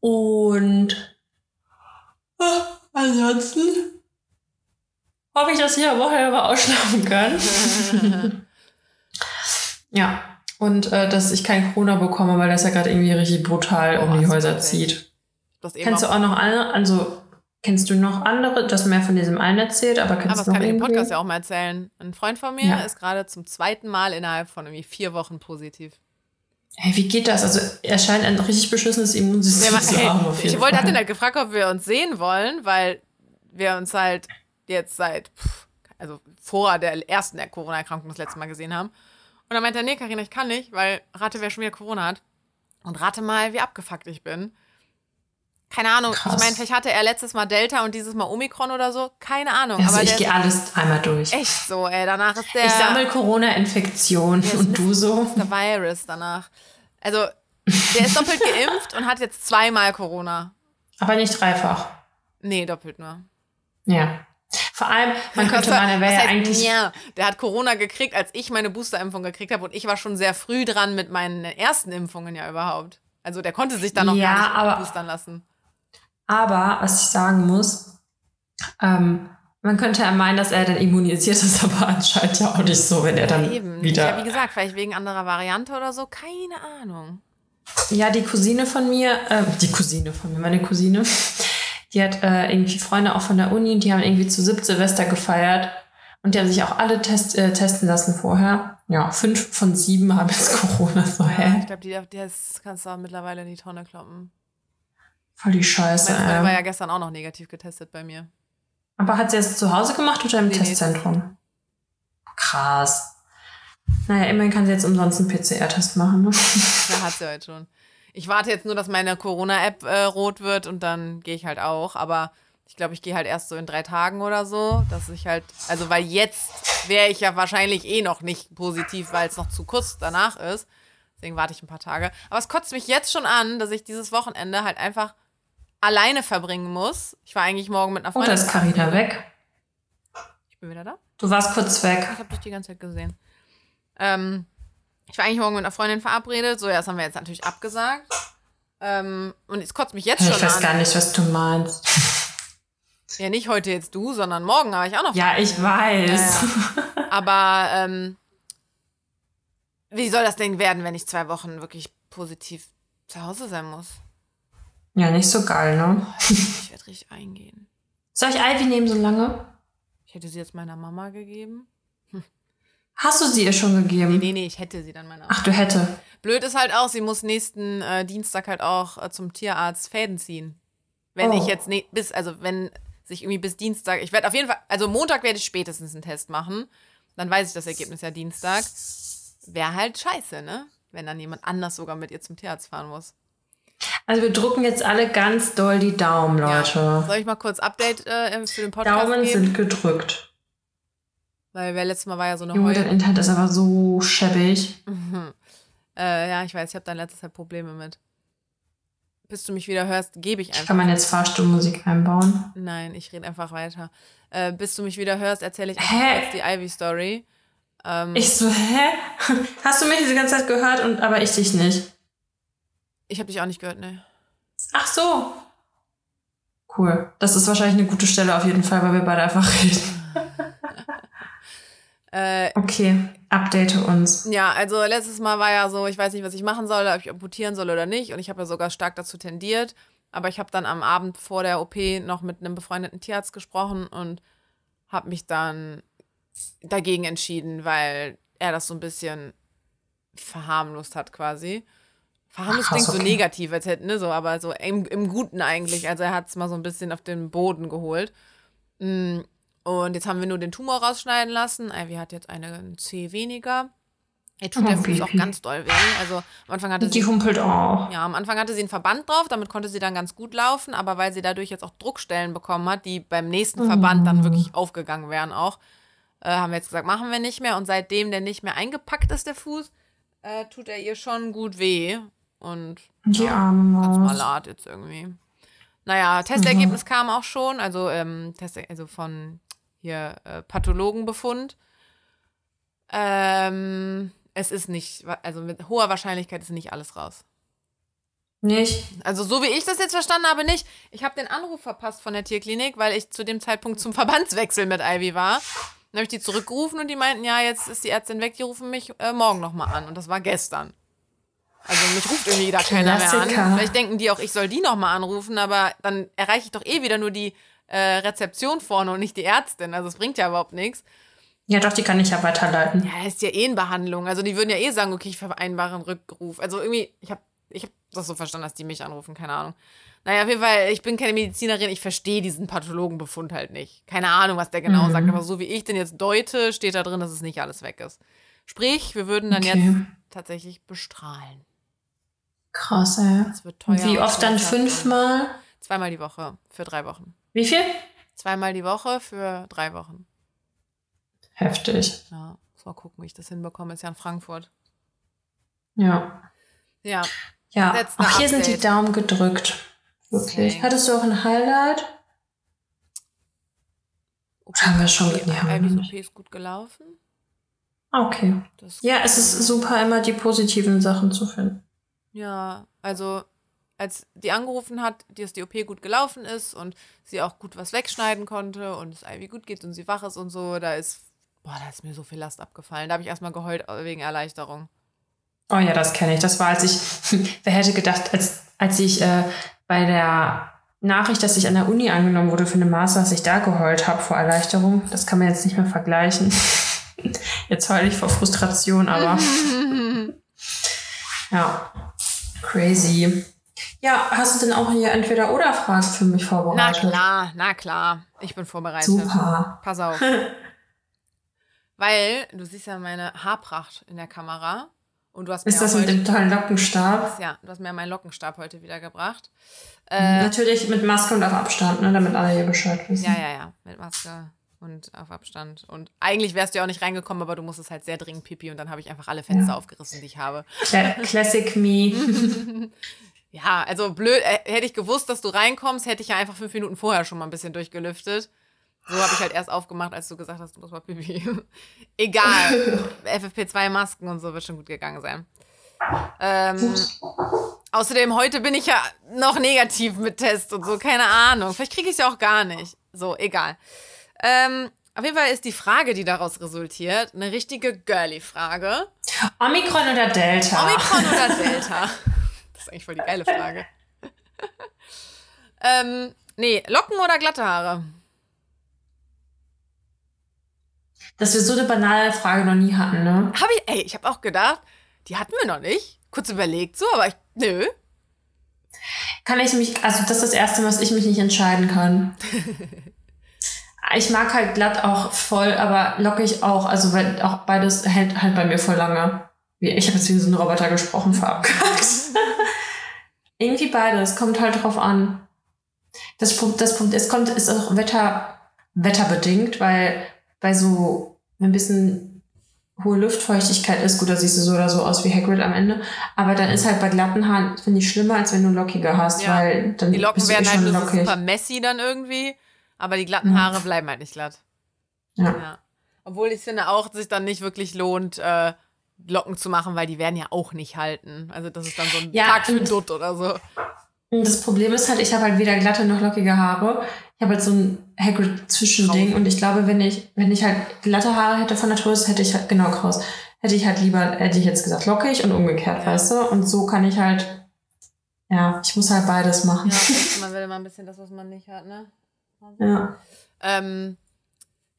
Und äh, ansonsten hoffe ich, dass ich am Wochenende ausschlafen kann. ja. Und äh, dass ich kein Corona bekomme, weil das ja gerade irgendwie richtig brutal Oh, um die Häuser zieht. Das eben Kennst du auch, noch andere? Also, kennst du noch andere? Du hast mehr von diesem einen erzählt, aber kennst aber das du noch kann ich im? Podcast ja auch mal erzählen. Ein Freund von mir Ja. ist gerade zum zweiten Mal innerhalb von irgendwie vier Wochen positiv. Hey, wie geht das? Also, er scheint ein richtig beschissenes Immunsystem zu haben. Hey, jeden ich wollte, hat ihn halt gefragt, ob wir uns sehen wollen, weil wir uns halt jetzt seit, also vor der ersten der Corona-Erkrankung das letzte Mal gesehen haben. Und dann meinte er, nee, Carina, ich kann nicht, weil rate, wer schon wieder Corona hat. Und rate mal, wie abgefuckt ich bin. Keine Ahnung. Krass. Ich meine, vielleicht hatte er letztes Mal Delta und dieses Mal Omikron oder so. Keine Ahnung. Also, aber ich gehe alles einmal durch. echt so, ey. Danach ist der, Ich sammle Corona-Infektionen ist und du so. der Virus danach. Also, der ist doppelt geimpft und hat jetzt zweimal Corona. Aber nicht dreifach. Nee, doppelt nur. Ja. Vor allem, man könnte meinen, er wäre ja heißt, eigentlich. Ja, der hat Corona gekriegt, als ich meine Boosterimpfung gekriegt habe und ich war schon sehr früh dran mit meinen ersten Impfungen ja überhaupt. Also der konnte sich dann noch Ja, gar nicht aber- boostern lassen. Aber, was ich sagen muss, ähm, man könnte ja meinen, dass er dann immunisiert ist, aber anscheinend ja auch nicht so, wenn er dann Eben. wieder. Ja, wie gesagt, vielleicht wegen anderer Variante oder so, keine Ahnung. Ja, die Cousine von mir, äh, die Cousine von mir, meine Cousine, die hat äh, irgendwie Freunde auch von der Uni und die haben irgendwie zu siebte Silvester gefeiert und die haben sich auch alle test, äh, testen lassen vorher. Ja, fünf von sieben haben jetzt Corona. So, Ja, hä? ich glaube, die, die kannst du auch mittlerweile in die Tonne kloppen. Voll die Scheiße, Meine Freundin war ja gestern auch noch negativ getestet bei mir. Aber hat sie es zu Hause gemacht oder im Nee, nee, Testzentrum? Krass. Naja, immerhin kann sie jetzt umsonst einen PCR-Test machen. Ne? Ja, hat sie heute schon. Ich warte jetzt nur, dass meine Corona-App äh, rot wird und dann gehe ich halt auch. Aber ich glaube, ich gehe halt erst so in drei Tagen oder so, dass ich halt, also weil jetzt wäre ich ja wahrscheinlich eh noch nicht positiv, weil es noch zu kurz danach ist. Deswegen warte ich ein paar Tage. Aber es kotzt mich jetzt schon an, dass ich dieses Wochenende halt einfach alleine verbringen muss. Ich war eigentlich morgen mit einer Oh, da Freundin. ist Carina weg. Ich bin wieder da. Du warst kurz weg. Ich habe dich die ganze Zeit gesehen. Ähm, ich war eigentlich morgen mit einer Freundin verabredet. So, ja, das haben wir jetzt natürlich abgesagt. Ähm, und es kotzt mich jetzt Ich schon weiß an. gar nicht, was du meinst. Ja, nicht heute jetzt du, sondern morgen habe ich auch noch. Ja, ich weiß. Ja, Aber ähm, wie soll das denn werden, wenn ich zwei Wochen wirklich positiv zu Hause sein muss? Ja, nicht so geil, ne? Ich werde richtig eingehen. Soll ich Ivy nehmen so lange? Ich hätte sie jetzt meiner Mama gegeben. Hast du sie ihr schon gegeben? Nee, nee, ich hätte sie dann meiner Mama. Ach, du hätte. Blöd ist halt auch, sie muss nächsten äh, Dienstag halt auch äh, zum Tierarzt Fäden ziehen. Wenn Oh. ich jetzt ne bis, also wenn sich irgendwie bis Dienstag, ich werde auf jeden Fall, also Montag werde ich spätestens einen Test machen. Dann weiß ich das Ergebnis ja Dienstag. Wäre halt scheiße, ne? Wenn dann jemand anders sogar mit ihr zum Tierarzt fahren muss. Also wir drucken jetzt alle ganz doll die Daumen, Leute. Ja. Soll ich mal kurz Update äh, für den Podcast Daumen geben? sind gedrückt. Weil wer letztes Mal war ja so eine Junge, dein. Internet ist aber so schäbig. Äh, ja, ich weiß, ich habe da letzter Zeit Probleme mit. Bis du mich wieder hörst, gebe ich einfach. Kann man jetzt Fahrstuhlmusik einbauen? Nein, ich rede einfach weiter. Äh, bis du mich wieder hörst, erzähle ich einfach die Ivy-Story. Ähm, Ich so, hä? Hast du mich diese ganze Zeit gehört und aber ich dich nicht? Ich habe dich auch nicht gehört, ne? Ach so. Cool. Das ist wahrscheinlich eine gute Stelle auf jeden Fall, weil wir beide einfach reden. Äh, Okay, update uns. ja, also letztes Mal war ja so, ich weiß nicht, was ich machen soll, ob ich amputieren soll oder nicht. Und ich habe ja sogar stark dazu tendiert. Aber ich habe dann am Abend vor der OP noch mit einem befreundeten Tierarzt gesprochen und habe mich dann dagegen entschieden, weil er das so ein bisschen verharmlost hat quasi. Krass, klingt so okay. negativ, als hätte, ne, so, aber so im, im Guten eigentlich. Also er hat es mal so ein bisschen auf den Boden geholt. Mm, Und jetzt haben wir nur den Tumor rausschneiden lassen. Ivy hat jetzt eine ein C weniger. Ihr tut Oh, der Fuß auch ganz doll weh. Also am Anfang hatte Die sie humpelt auch. ja, am Anfang hatte sie einen Verband drauf, damit konnte sie dann ganz gut laufen, aber weil sie dadurch jetzt auch Druckstellen bekommen hat, die beim nächsten Verband dann wirklich aufgegangen wären auch, äh, haben wir jetzt gesagt, machen wir nicht mehr. Und seitdem der nicht mehr eingepackt ist, der Fuß, äh, tut er ihr schon gut weh. Und Die arme ganz Maus. malat jetzt irgendwie. Naja, Testergebnis kam auch schon, also, ähm, Test, also von hier äh, Pathologenbefund. Ähm, es ist nicht, also mit hoher Wahrscheinlichkeit ist nicht alles raus. Nicht? Also so wie ich das jetzt verstanden habe, nicht. Ich habe den Anruf verpasst von der Tierklinik, weil ich zu dem Zeitpunkt zum Verbandswechsel mit Ivy war. Dann habe ich die zurückgerufen und die meinten, ja, jetzt ist die Ärztin weg, die rufen mich äh, morgen nochmal an. Und das war gestern. Also mich ruft irgendwie da keiner mehr an. Vielleicht denken die auch, ich soll die nochmal anrufen, aber dann erreiche ich doch eh wieder nur die äh, Rezeption vorne und nicht die Ärztin. Also es bringt ja überhaupt nichts. Ja, doch, die kann ich ja weiterleiten. Ja, ist ja eh in Behandlung. Also die würden ja eh sagen, okay, ich vereinbare einen Rückruf. Also irgendwie, ich habe ich hab das so verstanden, dass die mich anrufen, keine Ahnung. Naja, auf jeden Fall, ich bin keine Medizinerin, ich verstehe diesen Pathologenbefund halt nicht. Keine Ahnung, was der genau Mhm. sagt, aber so wie ich den jetzt deute, steht da drin, dass es nicht alles weg ist. Sprich, wir würden dann Okay. jetzt tatsächlich bestrahlen. Krass, ey. Das wird teuer. Wie und oft dann fünfmal? Zweimal die Woche für drei Wochen. Wie viel? Zweimal die Woche für drei Wochen. Heftig. Ja, muss mal gucken, wie ich das hinbekomme. Ist ja in Frankfurt. Ja. Ja, Ja, auch hier sind die Update. Daumen gedrückt. Wirklich. Hattest du auch ein Highlight? Oder haben wir schon? Nicht. OP ist gut gelaufen. Ah, Okay. Ja, es ist super, immer die positiven Sachen zu finden. Ja, also als die angerufen hat, dass die OP gut gelaufen ist und sie auch gut was wegschneiden konnte und es Ivy gut geht und sie wach ist und so, da ist, boah, da ist mir so viel Last abgefallen. Da habe ich erstmal geheult wegen Erleichterung. Oh ja, das kenne ich. Das war, als ich, wer hätte gedacht, als, als ich äh, bei der Nachricht, dass ich an der Uni angenommen wurde für eine Master, dass ich da geheult habe vor Erleichterung. Das kann man jetzt nicht mehr vergleichen. Jetzt heule ich vor Frustration, aber ja, crazy. Ja, hast du denn auch hier entweder oder Fragen für mich Na vorbereitet? klar, na klar. Ich bin vorbereitet. Super. Pass auf. Weil du siehst ja meine Haarpracht in der Kamera und du hast mir Ist das ja mit dem tollen Lockenstab? ja, du hast mir meinen Lockenstab heute wiedergebracht. Äh, Natürlich mit Maske und auf Abstand, ne, damit alle hier Bescheid wissen. Ja, ja, ja, mit Maske und auf Abstand. Und eigentlich wärst du ja auch nicht reingekommen, aber du musstest halt sehr dringend pipi und dann habe ich einfach alle Fenster Ja. aufgerissen, die ich habe. Cla Classic me. Ja, also blöd, äh, hätte ich gewusst, dass du reinkommst, hätte ich ja einfach fünf Minuten vorher schon mal ein bisschen durchgelüftet. So habe ich halt erst aufgemacht, als du gesagt hast, du musst mal pipi. Egal. FFP2-Masken und so wird schon gut gegangen sein. Ähm, außerdem, heute bin ich ja noch negativ mit Test und so, keine Ahnung. Vielleicht kriege ich es ja auch gar nicht. So, egal. Ähm, auf jeden Fall ist die Frage, die daraus resultiert, eine richtige Girly-Frage. Omikron oder Delta? Omikron oder Delta? Das ist eigentlich voll die geile Frage. ähm, nee, Locken oder glatte Haare? Dass wir so eine banale Frage noch nie hatten, ne? Hab ich, ey, ich habe auch gedacht, die hatten wir noch nicht. Kurz überlegt so, aber ich, nö. Kann ich mich, also das ist das erste was ich mich nicht entscheiden kann. ich mag halt glatt auch voll, aber lockig auch, also weil auch beides hält halt bei mir voll lange. Ich habe jetzt wie so ein Roboter gesprochen, verabkackt. Irgendwie beides, kommt halt drauf an. Das Punkt, das Punkt, es kommt, ist auch Wetter, wetterbedingt, weil bei so ein bisschen hohe Luftfeuchtigkeit ist, gut, da siehst du so oder so aus wie Hagrid am Ende, aber dann ist halt bei glatten Haaren, finde ich, schlimmer, als wenn du lockige hast, Ja. weil dann Die Locken bist du eh werden halt lockig. super messy dann irgendwie, aber die glatten. Haare bleiben halt nicht glatt. Ja. Ja. Obwohl ich finde auch, dass sich dann nicht wirklich lohnt, äh, Locken zu machen, weil die werden ja auch nicht halten. Also das ist dann so ein Ja, Tag für Dutt oder so. Und das Problem ist halt, ich habe halt weder glatte noch lockige Haare. Ich habe halt so ein Hagrid-Zwischending und ich glaube, wenn ich, wenn ich halt glatte Haare hätte von Natur aus, hätte ich halt, genau, kraus, hätte ich halt lieber, hätte ich jetzt gesagt, lockig und umgekehrt, weißt du? Und so kann ich halt, ja, ich muss halt beides machen. Ja, man will immer ein bisschen das, was man nicht hat, ne? Ja. Ähm,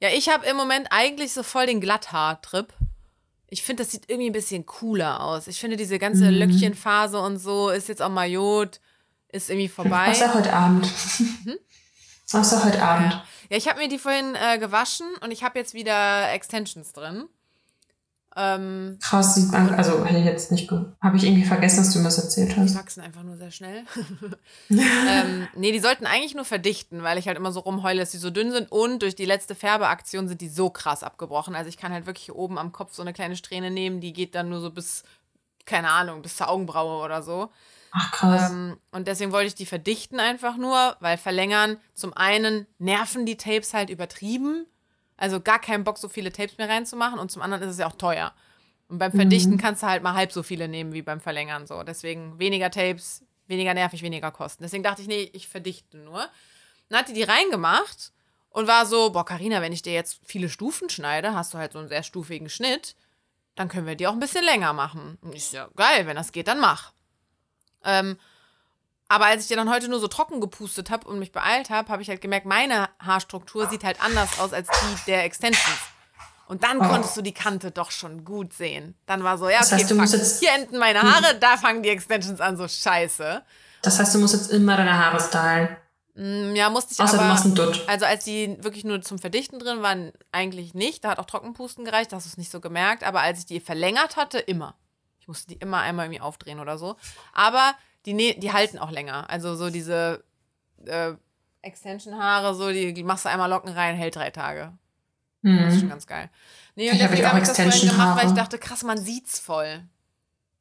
ja, ich habe im Moment eigentlich so voll den Glatthaar-Trip. Ich finde, das sieht irgendwie ein bisschen cooler aus. Ich finde, diese ganze Mhm. Löckchenphase und so ist jetzt auch Majot, ist irgendwie vorbei. Außer heute Abend. Außer heute Abend. Ja, ja ich habe mir die vorhin äh, gewaschen und ich habe jetzt wieder Extensions drin. Ähm, Krass, sieht man, also hätte ich jetzt nicht, habe ich irgendwie vergessen, dass du mir das erzählt die hast. wachsen einfach nur sehr schnell. ähm, nee, die sollten eigentlich nur verdichten, weil ich halt immer so rumheule, dass die so dünn sind und durch die letzte Färbeaktion sind die so krass abgebrochen. Also ich kann halt wirklich hier oben am Kopf so eine kleine Strähne nehmen, die geht dann nur so bis, keine Ahnung, bis zur Augenbraue oder so. Ach krass. Ähm, und deswegen wollte ich die verdichten einfach nur, weil verlängern zum einen nerven die Tapes halt übertrieben. Also gar keinen Bock, so viele Tapes mehr reinzumachen. Und zum anderen ist es ja auch teuer. Und beim Verdichten kannst du halt mal halb so viele nehmen wie beim Verlängern. So. Deswegen weniger Tapes, weniger nervig, weniger Kosten. Deswegen dachte ich, nee, ich verdichte nur. Dann hat die die reingemacht und war so, boah, Carina, wenn ich dir jetzt viele Stufen schneide, hast du halt so einen sehr stufigen Schnitt, dann können wir die auch ein bisschen länger machen. Und ich so, ja, geil, wenn das geht, dann mach. Ähm, aber als ich dir dann heute nur so trocken gepustet habe und mich beeilt habe, habe ich halt gemerkt, meine Haarstruktur sieht halt anders aus als die der Extensions. Und dann Oh. konntest du die Kante doch schon gut sehen. Dann war so, ja, Das okay, heißt, du fuck, musst jetzt- hier enden meine Haare, da fangen die Extensions an, so scheiße. Das heißt, du musst jetzt immer deine Haare stylen. Mm, Ja, musste ich Außer aber... du machst einen Dutt. Also als die wirklich nur zum Verdichten drin waren, eigentlich nicht. Da hat auch Trockenpusten gereicht, da hast du es nicht so gemerkt. Aber als ich die verlängert hatte, immer. Ich musste die immer einmal irgendwie aufdrehen oder so. Aber die, ne die halten auch länger. Also so diese äh, Extension-Haare, so, die, die machst du einmal Locken rein, hält drei Tage. Das ist schon Mhm. ganz geil. Nee, Ich und hab deswegen ja auch habe ich das vorhin gemacht, weil ich dachte, krass, man sieht's voll.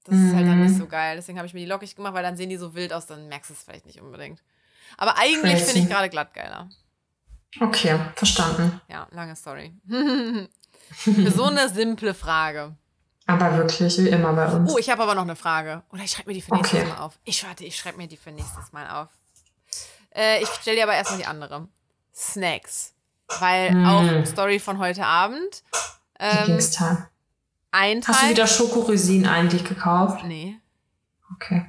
Das ist halt dann Mhm. nicht so geil. Deswegen habe ich mir die lockig gemacht, weil dann sehen die so wild aus, dann merkst du es vielleicht nicht unbedingt. Aber eigentlich finde ich gerade glatt geiler. Okay, verstanden. Ja, lange Story. Für so eine simple Frage. Aber wirklich, wie immer bei uns. Oh, ich habe aber noch eine Frage. Oder ich schreibe mir die für nächstes Okay. Mal auf. Ich warte, ich schreibe mir die für nächstes Mal auf. Äh, ich stelle dir aber erstmal die andere. Snacks. Weil Mm. auch Story von heute Abend. Ähm, ein Teil. Hast du wieder Schokorosinen eigentlich gekauft? Nee. Okay.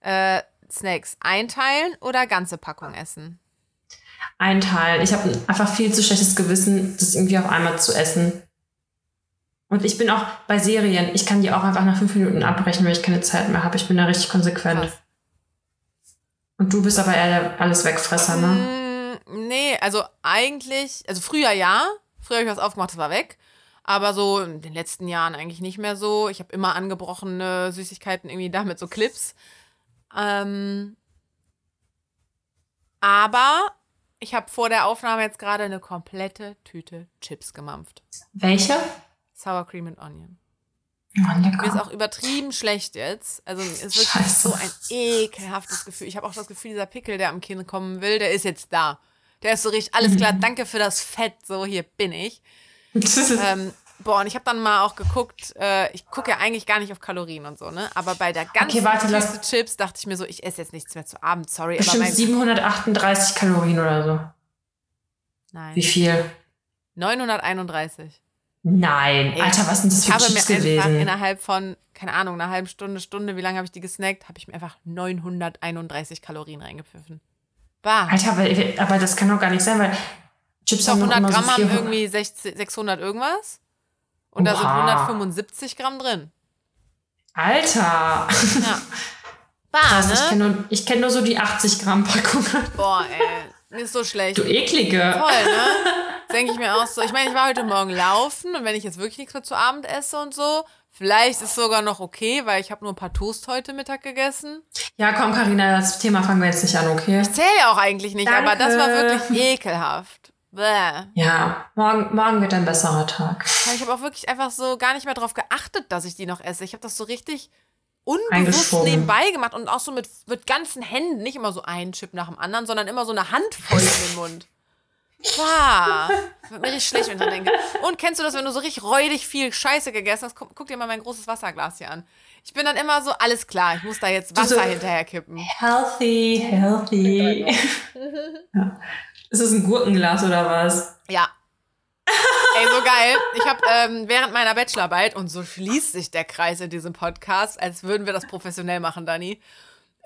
Äh, Snacks einteilen oder ganze Packung essen? Ein Teil. Ich habe einfach viel zu schlechtes Gewissen, das irgendwie auf einmal zu essen. Und ich bin auch bei Serien, ich kann die auch einfach nach fünf Minuten abbrechen, wenn ich keine Zeit mehr habe. Ich bin da richtig konsequent. Krass. Und du bist aber eher der alles Wegfresser, ne? Mm, nee, also eigentlich, also früher ja. Früher habe ich was aufgemacht, das war weg. Aber so in den letzten Jahren eigentlich nicht mehr so. Ich habe immer angebrochene Süßigkeiten irgendwie da mit so Clips. Ähm, aber ich habe vor der Aufnahme jetzt gerade eine komplette Tüte Chips gemampft. Welche? Sour Cream and Onion. Mann, Mir ist auch übertrieben schlecht jetzt. Also es ist wirklich Scheiße. so ein ekelhaftes Gefühl. Ich habe auch das Gefühl, dieser Pickel, der am Kinn kommen will, der ist jetzt da. Der ist so richtig, alles klar, Mhm. danke für das Fett, so hier bin ich. Ähm, boah, und ich habe dann mal auch geguckt, äh, ich gucke ja eigentlich gar nicht auf Kalorien und so, ne? Aber bei der ganzen Okay, warte, Tüte Chips dachte ich mir so, ich esse jetzt nichts mehr zu Abend, sorry. aber Bestimmt mein, 738 Kalorien oder so. Wie nein, viel? 931. Nein. Ey, Alter, was sind das Ich für habe mir Chips einfach gewesen? innerhalb von, keine Ahnung, einer halben Stunde, Stunde, wie lange habe ich die gesnackt, habe ich mir einfach 931 Kalorien reingepfiffen. Bah. Alter, aber, aber das kann doch gar nicht sein, weil Chips Ich haben doch 100 immer Gramm so haben 400. irgendwie 60, 600 irgendwas. Und da sind Oha. 175 Gramm drin. Alter. Ja. Bah, Krass, ich ne? kenne nur, ich kenn nur so die 80 Gramm Packung. Boah, ey. Mir ist so schlecht. Du eklige. Voll, ne? Denke ich mir auch so. Ich meine, ich war heute Morgen laufen und wenn ich jetzt wirklich nichts mehr zu Abend esse und so, vielleicht ist sogar noch okay, weil ich habe nur ein paar Toast heute Mittag gegessen. Ja, komm, Karina, das Thema fangen wir jetzt nicht an, okay? Zähle ja auch eigentlich nicht, Danke. aber das war wirklich ekelhaft. Bäh. Ja, morgen, morgen wird ein besserer Tag. Ich habe auch wirklich einfach so gar nicht mehr drauf geachtet, dass ich die noch esse. Ich habe das so richtig unbewusst nebenbei gemacht und auch so mit, mit ganzen Händen, nicht immer so ein Chip nach dem anderen, sondern immer so eine Handvoll in den Mund. Wow. Wird mir richtig schlecht, wenn ich dran denke. Und kennst du das, wenn du so richtig räudig viel Scheiße gegessen hast? Guck, guck dir mal mein großes Wasserglas hier an. Ich bin dann immer so, alles klar, ich muss da jetzt Wasser so- hinterher kippen. Healthy, healthy. ja. Ist das ein Gurkenglas oder was? Ja. Ey, so geil. Ich habe ähm, während meiner Bachelorarbeit, und so schließt sich der Kreis in diesem Podcast, als würden wir das professionell machen, Dani.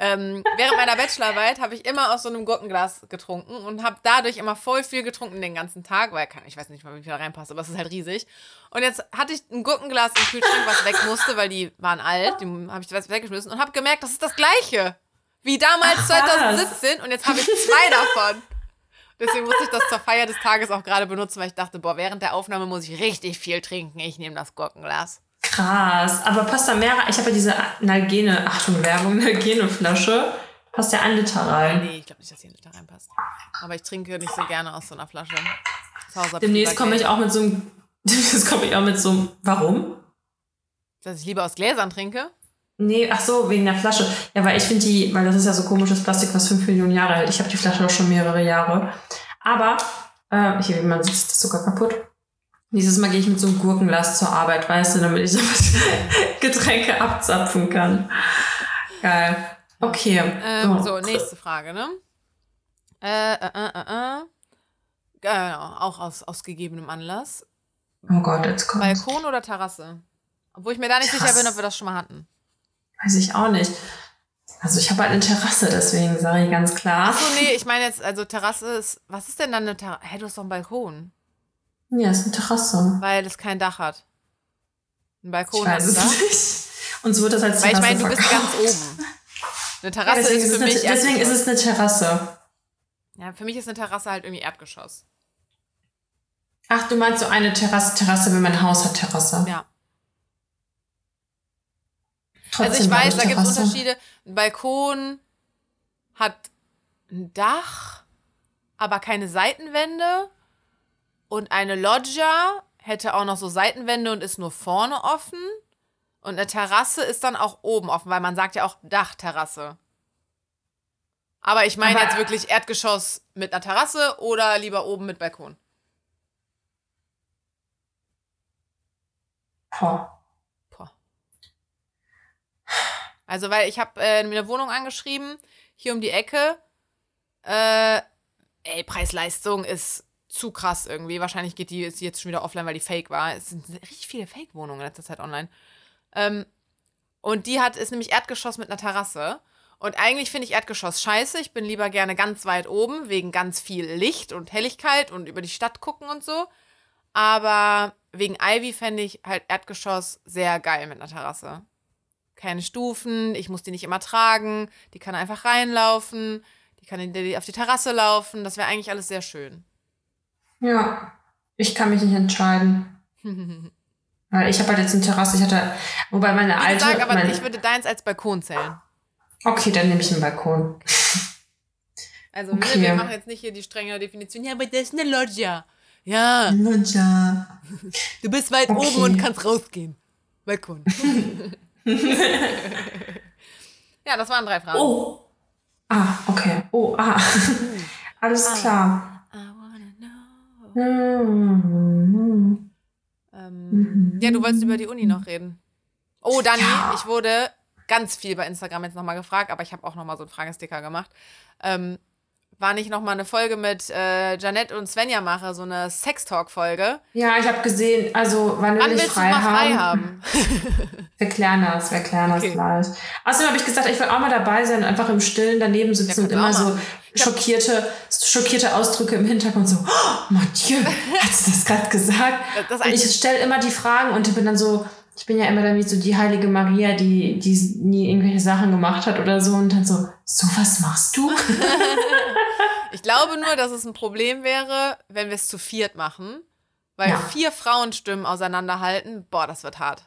Ähm, während meiner Bachelorarbeit habe ich immer aus so einem Gurkenglas getrunken und habe dadurch immer voll viel getrunken den ganzen Tag, weil kann, ich weiß nicht mal, wie viel da reinpasst, aber es ist halt riesig. Und jetzt hatte ich ein Gurkenglas im Kühlschrank, was weg musste, weil die waren alt, die habe ich weggeschmissen und habe gemerkt, das ist das gleiche wie damals Ach, 2017 und jetzt habe ich zwei davon. Deswegen musste ich das zur Feier des Tages auch gerade benutzen, weil ich dachte, boah, während der Aufnahme muss ich richtig viel trinken. Ich nehme das Gurkenglas. Krass. Aber passt da mehr rein? Ich habe ja diese Nalgene, Achtung, Werbung, Nalgene-Flasche. Passt ja ein Liter rein. Nee, ich glaube nicht, dass hier nicht da reinpasst. Aber ich trinke nicht so gerne aus so einer Flasche. Demnächst komme ich auch mit so einem. Demnächst komme ich auch mit so einem. Warum? Dass ich lieber aus Gläsern trinke? Nee, ach so, wegen der Flasche. Ja, weil ich finde die, weil das ist ja so komisches Plastik, was 5 Millionen Jahre hält. Ich habe die Flasche auch schon mehrere Jahre. Aber, äh, hier, wie man sieht, ist das sogar kaputt. Dieses Mal gehe ich mit so einem Gurkenglas zur Arbeit, weißt du, damit ich Getränke abzapfen kann. Geil. Okay. Ähm, so, nächste Frage, ne? Äh, äh, äh, äh, äh. Genau, auch aus, aus gegebenem Anlass. Oh Gott, jetzt kommt. Balkon oder Terrasse? Obwohl ich mir da nicht sicher Terrasse. bin, ob wir das schon mal hatten. Weiß ich auch nicht. Also ich habe halt eine Terrasse, deswegen sage ich ganz klar. Achso, nee, ich meine jetzt, also Terrasse ist. Was ist denn dann eine Terrasse? Hä, du hast doch einen Balkon. Ja, ist eine Terrasse. Weil es kein Dach hat. Ein Balkon Ich hat weiß ein es Dach. nicht. Uns wird das als Weil ich Terrasse meine, du bist ganz oben. Eine Ja, Terrasse deswegen ist ist für eine, mich deswegen ist es eine Terrasse. Ja, für mich ist eine Terrasse halt irgendwie Erdgeschoss. Ach, du meinst so eine Terrasse, Terrasse, wenn mein Haus hat Terrasse. Ja. Trotzdem also ich weiß, da gibt es Terrasse. Unterschiede. Ein Balkon hat ein Dach, aber keine Seitenwände. Und eine Loggia hätte auch noch so Seitenwände und ist nur vorne offen. Und eine Terrasse ist dann auch oben offen, weil man sagt ja auch Dachterrasse. Aber ich meine jetzt wirklich Erdgeschoss mit einer Terrasse oder lieber oben mit Balkon. Boah. Boah. Also, weil ich habe äh, eine Wohnung angeschrieben, hier um die Ecke. Äh, ey, Preis-Leistung ist zu krass irgendwie. Wahrscheinlich geht die jetzt schon wieder offline, weil die fake war. Es sind richtig viele Fake-Wohnungen in letzter Zeit online. Ähm, und die hat, ist nämlich Erdgeschoss mit einer Terrasse. Und eigentlich finde ich Erdgeschoss scheiße. Ich bin lieber gerne ganz weit oben, wegen ganz viel Licht und Helligkeit und über die Stadt gucken und so. Aber wegen Ivy fände ich halt Erdgeschoss sehr geil mit einer Terrasse. Keine Stufen, ich muss die nicht immer tragen, die kann einfach reinlaufen, die kann auf die Terrasse laufen. Das wäre eigentlich alles sehr schön. Ja. Ich kann mich nicht entscheiden. Weil ich habe halt jetzt eine Terrasse, ich hatte, wobei meine Wie alte. gesagt, aber meine, ich würde deins als Balkon zählen. okay, dann nehme ich einen Balkon. Also Okay. ne, wir machen jetzt nicht hier die strenge Definition. Ja, aber das ist eine Loggia. Ja, Ja. du bist weit Okay. oben und kannst rausgehen. Balkon. ja, das waren drei Fragen. Oh. Ah, okay. Oh, ah. Alles klar. Know. Mhm. Ähm, ja, du wolltest über die Uni noch reden. Oh, Dani, Ja. ich wurde ganz viel bei Instagram jetzt nochmal gefragt, aber ich habe auch nochmal so einen Fragesticker gemacht. Ähm, war nicht nochmal eine Folge mit äh, Janette und Svenja mache, so eine Sextalk-Folge? Ja, ich habe gesehen, also wann will Wann ich frei, frei haben? Wir klären das, wir klären Okay. das gleich. Außerdem habe ich gesagt, ich will auch mal dabei sein und einfach im Stillen daneben sitzen und immer so. Ich schockierte, schockierte Ausdrücke im Hintergrund so, oh, mon Dieu, hast du das gerade gesagt? Das- und ich stelle immer die Fragen und bin dann so, ich bin ja immer dann wie so die heilige Maria, die, die nie irgendwelche Sachen gemacht hat oder so und dann so, so was machst du? Ich glaube nur, dass es ein Problem wäre, wenn wir es zu viert machen, weil Ja. vier Frauenstimmen auseinanderhalten, boah, das wird hart.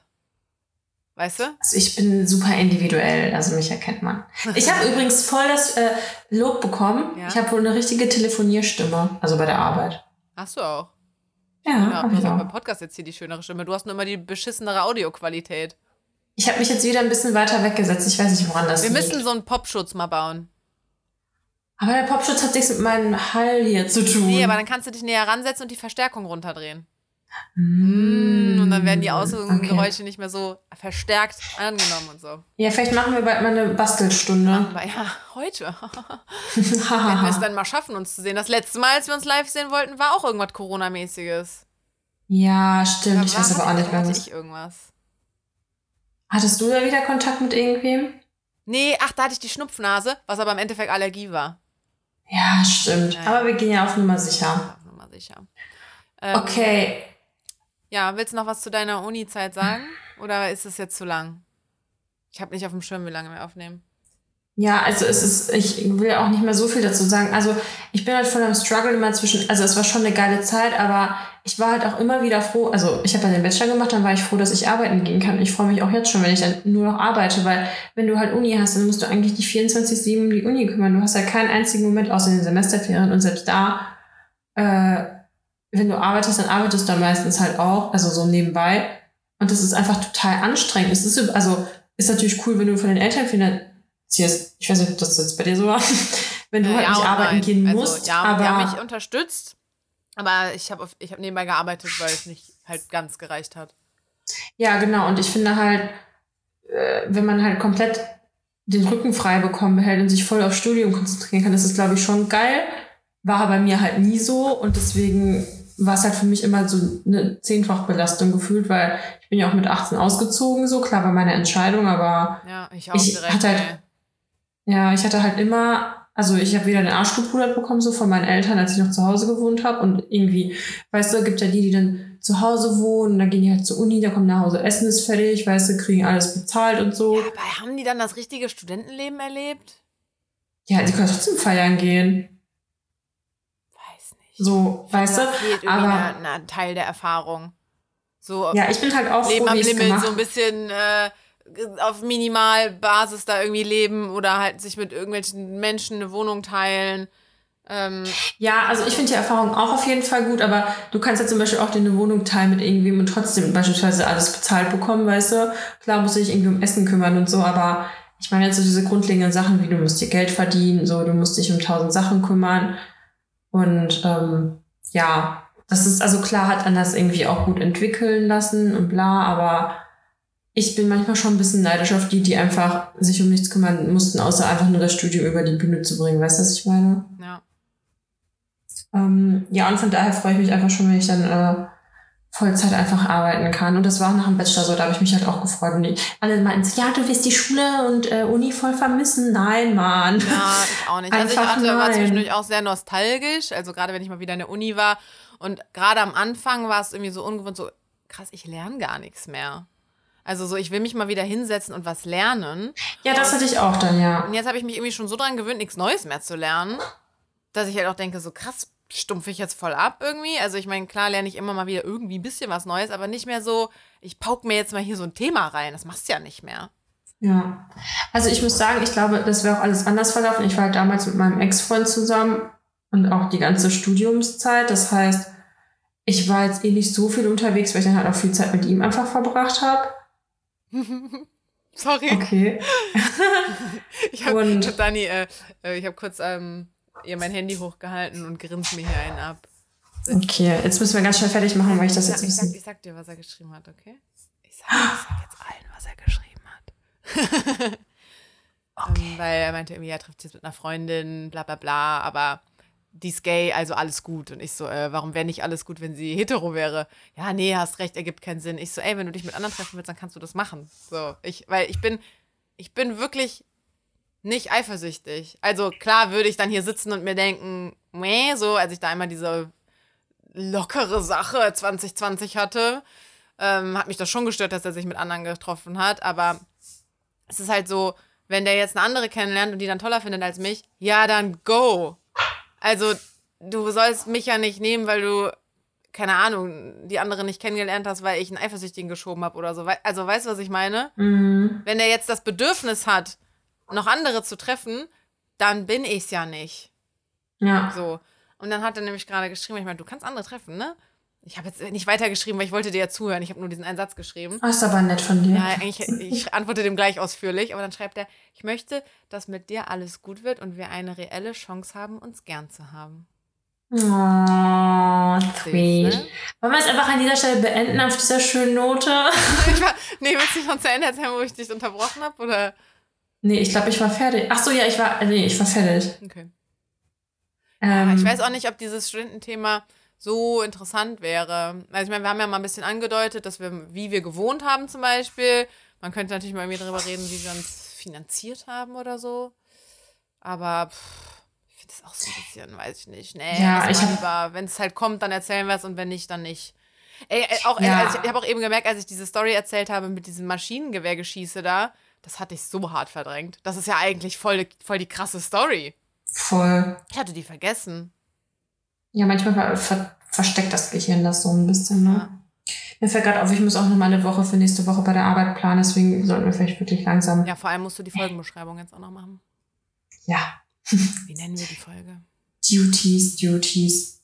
Weißt du? Also ich bin super individuell, also mich erkennt man. Ich habe übrigens voll das äh, Lob bekommen. Ja? Ich habe wohl eine richtige Telefonierstimme, also bei der Arbeit. Hast du auch. Ja, Ja, hab du ich hast auch auch. beim Podcast jetzt hier die schönere Stimme. Du hast nur immer die beschissenere Audioqualität. Ich habe mich jetzt wieder ein bisschen weiter weggesetzt. Ich weiß nicht, woran das Wir liegt. müssen so einen Popschutz mal bauen. Aber der Popschutz hat nichts mit meinem Hall hier zu tun. Nee, aber dann kannst du dich näher ransetzen und die Verstärkung runterdrehen. Mm, Und dann werden die okay. Außengeräusche nicht mehr so verstärkt angenommen und so. Ja, vielleicht machen wir bald mal eine Bastelstunde. Aber ja, heute. Wenn wir es dann mal schaffen, uns zu sehen. Das letzte Mal, als wir uns live sehen wollten, war auch irgendwas Corona-mäßiges. ja, stimmt. Ich Da weiß war- aber auch nicht mehr was. ich irgendwas. Hattest du da wieder Kontakt mit irgendwem? Nee, ach, da hatte ich die Schnupfnase, was aber im Endeffekt Allergie war. Ja, stimmt. Ja. Aber wir gehen ja auf Nummer sicher. Ja, mal sicher. Ähm, Okay. Ja, willst du noch was zu deiner Uni-Zeit sagen? Oder ist es jetzt zu lang? Ich habe nicht auf dem Schirm, wie lange wir aufnehmen. Ja, also es ist, ich will auch nicht mehr so viel dazu sagen. Also ich bin halt voll am Struggle immer zwischen, also es war schon eine geile Zeit, aber ich war halt auch immer wieder froh, also ich habe ja den Bachelor gemacht, dann war ich froh, dass ich arbeiten gehen kann. Ich freue mich auch jetzt schon, wenn ich dann nur noch arbeite, weil wenn du halt Uni hast, dann musst du eigentlich nicht 24-7 um die Uni kümmern. Du hast ja keinen einzigen Moment außer den Semesterferien und selbst da, äh, wenn du arbeitest, dann arbeitest du dann meistens halt auch, also so nebenbei. Und das ist einfach total anstrengend. Es ist, also, ist natürlich cool, wenn du von den Eltern finanzierst. Ich weiß nicht, ob das jetzt bei dir so war. wenn du Äh, halt nicht und arbeiten nein. gehen also, musst. Ja, aber die haben mich unterstützt, aber ich habe ich hab nebenbei gearbeitet, weil es nicht halt ganz gereicht hat. ja, genau. Und ich finde halt, äh, wenn man halt komplett den Rücken frei bekommen behält und sich voll auf Studium konzentrieren kann, ist es, glaube ich, schon geil. War bei mir halt nie so und deswegen war es halt für mich immer so eine Zehnfachbelastung gefühlt, weil ich bin ja auch mit 18 ausgezogen, so klar war meine Entscheidung, aber Ja, ich auch Ich direkt. hatte halt- ey. Ja, ich hatte halt immer, also ich habe wieder den Arsch gepudert bekommen, so von meinen Eltern, als ich noch zu Hause gewohnt habe. Und irgendwie, weißt du, gibt ja die, die dann zu Hause wohnen, dann gehen die halt zur Uni, da kommen nach Hause, Essen ist fertig, weißt du, kriegen alles bezahlt und so. Aber haben die dann das richtige Studentenleben erlebt? Ja, die können trotzdem feiern gehen. Weiß nicht. So, weißt du? Aber- ein Teil der Erfahrung. So Ja, ich bin halt auch Leben froh, am ich Limit, gemacht so ein bisschen äh, auf Minimalbasis da irgendwie leben oder halt sich mit irgendwelchen Menschen eine Wohnung teilen. Ähm, Ja, also ich finde die Erfahrung auch auf jeden Fall gut, aber du kannst ja zum Beispiel auch dir eine Wohnung teilen mit irgendwem und trotzdem beispielsweise alles bezahlt bekommen, weißt du? Klar musst du dich irgendwie um Essen kümmern und so, aber ich meine jetzt so diese grundlegenden Sachen, wie du musst dir Geld verdienen, so du musst dich um tausend Sachen kümmern. Und ähm, ja, das ist, also klar hat man das irgendwie auch gut entwickeln lassen und bla, aber ich bin manchmal schon ein bisschen neidisch auf die, die einfach sich um nichts kümmern mussten, außer einfach nur das Studium über die Bühne zu bringen. Weißt du, was ich meine? Ja. Ähm, ja, und von daher freue ich mich einfach schon, wenn ich dann äh, Vollzeit einfach arbeiten kann. Und das war nach dem Bachelor so, da habe ich mich halt auch gefreut. Und die, alle meinten so, ja, du wirst die Schule und äh, Uni voll vermissen. Nein, Mann. Ja, ich auch nicht. also ich hatte, war zwischendurch auch sehr nostalgisch. Also gerade wenn ich mal wieder in der Uni war. Und gerade am Anfang war es irgendwie so ungewohnt, so krass, ich lerne gar nichts mehr. Also so, ich will mich mal wieder hinsetzen und was lernen. Ja, das hatte ich auch dann, ja. Und jetzt habe ich mich irgendwie schon so dran gewöhnt, nichts Neues mehr zu lernen, dass ich halt auch denke, so krass, stumpfe ich jetzt voll ab irgendwie. Also ich meine, klar lerne ich immer mal wieder irgendwie ein bisschen was Neues, aber nicht mehr so, ich pauke mir jetzt mal hier so ein Thema rein. Das machst du ja nicht mehr. Ja. Also ich muss sagen, ich glaube, das wäre auch alles anders verlaufen. Ich war halt damals mit meinem Ex-Freund zusammen und auch die ganze Studiumszeit. Das heißt, ich war jetzt eh nicht so viel unterwegs, weil ich dann halt auch viel Zeit mit ihm einfach verbracht habe. Sorry. Okay. ich habe Dani, äh, äh, ich habe kurz ähm, ihr mein Handy hochgehalten und grinst mir hier einen ab. Okay, jetzt müssen wir ganz schnell fertig machen, weil ich das ich jetzt ich sag, ich sag dir, was er geschrieben hat, okay? Ich sag, ich sag jetzt allen, was er geschrieben hat. okay. ähm, weil er meinte irgendwie, er trifft sich jetzt mit einer Freundin, bla bla bla, aber die ist gay, also alles gut. Und ich so, äh, warum wäre nicht alles gut, wenn sie hetero wäre? Ja, nee, hast recht, ergibt keinen Sinn. Ich so, ey, wenn du dich mit anderen treffen willst, dann kannst du das machen. So, ich, weil ich bin, ich bin wirklich nicht eifersüchtig. Also klar würde ich dann hier sitzen und mir denken, meh, so, als ich da einmal diese lockere Sache 2020 hatte, ähm, hat mich das schon gestört, dass er sich mit anderen getroffen hat. Aber es ist halt so, wenn der jetzt eine andere kennenlernt und die dann toller findet als mich, ja, dann go. Also, du sollst mich ja nicht nehmen, weil du, keine Ahnung, die andere nicht kennengelernt hast, weil ich einen Eifersüchtigen geschoben habe oder so. Also, weißt du, was ich meine? Mhm. Wenn der jetzt das Bedürfnis hat, noch andere zu treffen, dann bin ich's ja nicht. Ja. So. Und dann hat er nämlich gerade geschrieben, ich meine, du kannst andere treffen, ne? Ich habe jetzt nicht weitergeschrieben, weil ich wollte dir ja zuhören. Ich habe nur diesen einen Satz geschrieben. Oh, ist aber nett von dir. Ja, eigentlich, ich antworte dem gleich ausführlich, aber dann schreibt er, ich möchte, dass mit dir alles gut wird und wir eine reelle Chance haben, uns gern zu haben. Oh, sweet. Ne? Wollen wir es einfach an dieser Stelle beenden auf dieser schönen Note? nee, willst du nicht noch zu Ende erzählen, wo ich dich unterbrochen habe? Oder? Nee, ich glaube, ich war fertig. Ach so, ja, ich war, nee, ich war fertig. Okay. Ähm, ich weiß auch nicht, ob dieses Studententhema so interessant wäre. Also ich meine, wir haben ja mal ein bisschen angedeutet, dass wir, wie wir gewohnt haben zum Beispiel. Man könnte natürlich mal irgendwie darüber reden, wie wir uns finanziert haben oder so. Aber pff, ich finde das auch so ein bisschen, weiß ich nicht. Nee, Ja, ich hab- lieber, wenn es halt kommt, dann erzählen wir es und wenn nicht, dann nicht. Ey, äh, auch, Ja. also ich habe auch eben gemerkt, als ich diese Story erzählt habe mit diesem Maschinengewehrgeschieße da, das hatte ich so hart verdrängt. Das ist ja eigentlich voll, voll die krasse Story. voll. Ich hatte die vergessen. Ja, manchmal ver ver versteckt das Gehirn das so ein bisschen, ne? Mir fällt gerade auf, ich muss auch noch mal eine Woche für nächste Woche bei der Arbeit planen, deswegen sollten wir vielleicht wirklich langsam. Ja, vor allem musst du die Folgenbeschreibung jetzt auch noch machen. Ja. Wie nennen wir die Folge? Duties, Duties.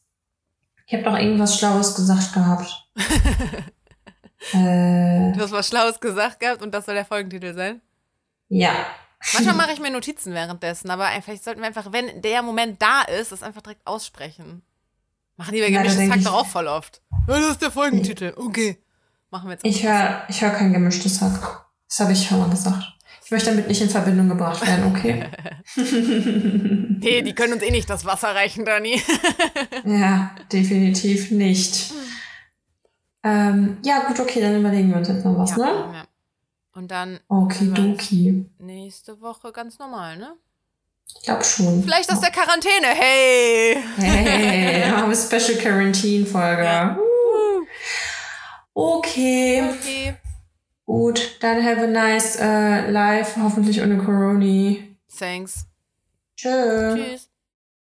Ich habe doch irgendwas Schlaues gesagt gehabt. äh, Du hast was Schlaues gesagt gehabt und das soll der Folgentitel sein. ja. Manchmal mache ich mir Notizen währenddessen, aber vielleicht sollten wir einfach, wenn der Moment da ist, das einfach direkt aussprechen. Machen die bei Ja, gemischtes Hack doch auch voll oft. Ja, das ist der Folgentitel. Okay. Machen wir jetzt. Ich höre ich hör kein gemischtes Hack. Das habe ich schon mal gesagt. Ich möchte damit nicht in Verbindung gebracht werden, okay? Nee, die können uns eh nicht das Wasser reichen, Dani. ja, definitiv nicht. Ähm, ja, gut, okay, dann überlegen wir uns jetzt noch was, ne? ja. Und dann Okidoki. nächste Woche ganz normal, ne? Ich glaube schon. Vielleicht aus der Quarantäne. Hey! Hey, wir Special Quarantine Folge. Ja. Okay, Okay. gut. Dann have a nice äh, life, hoffentlich ohne Corona. Thanks. Tschö. Tschüss.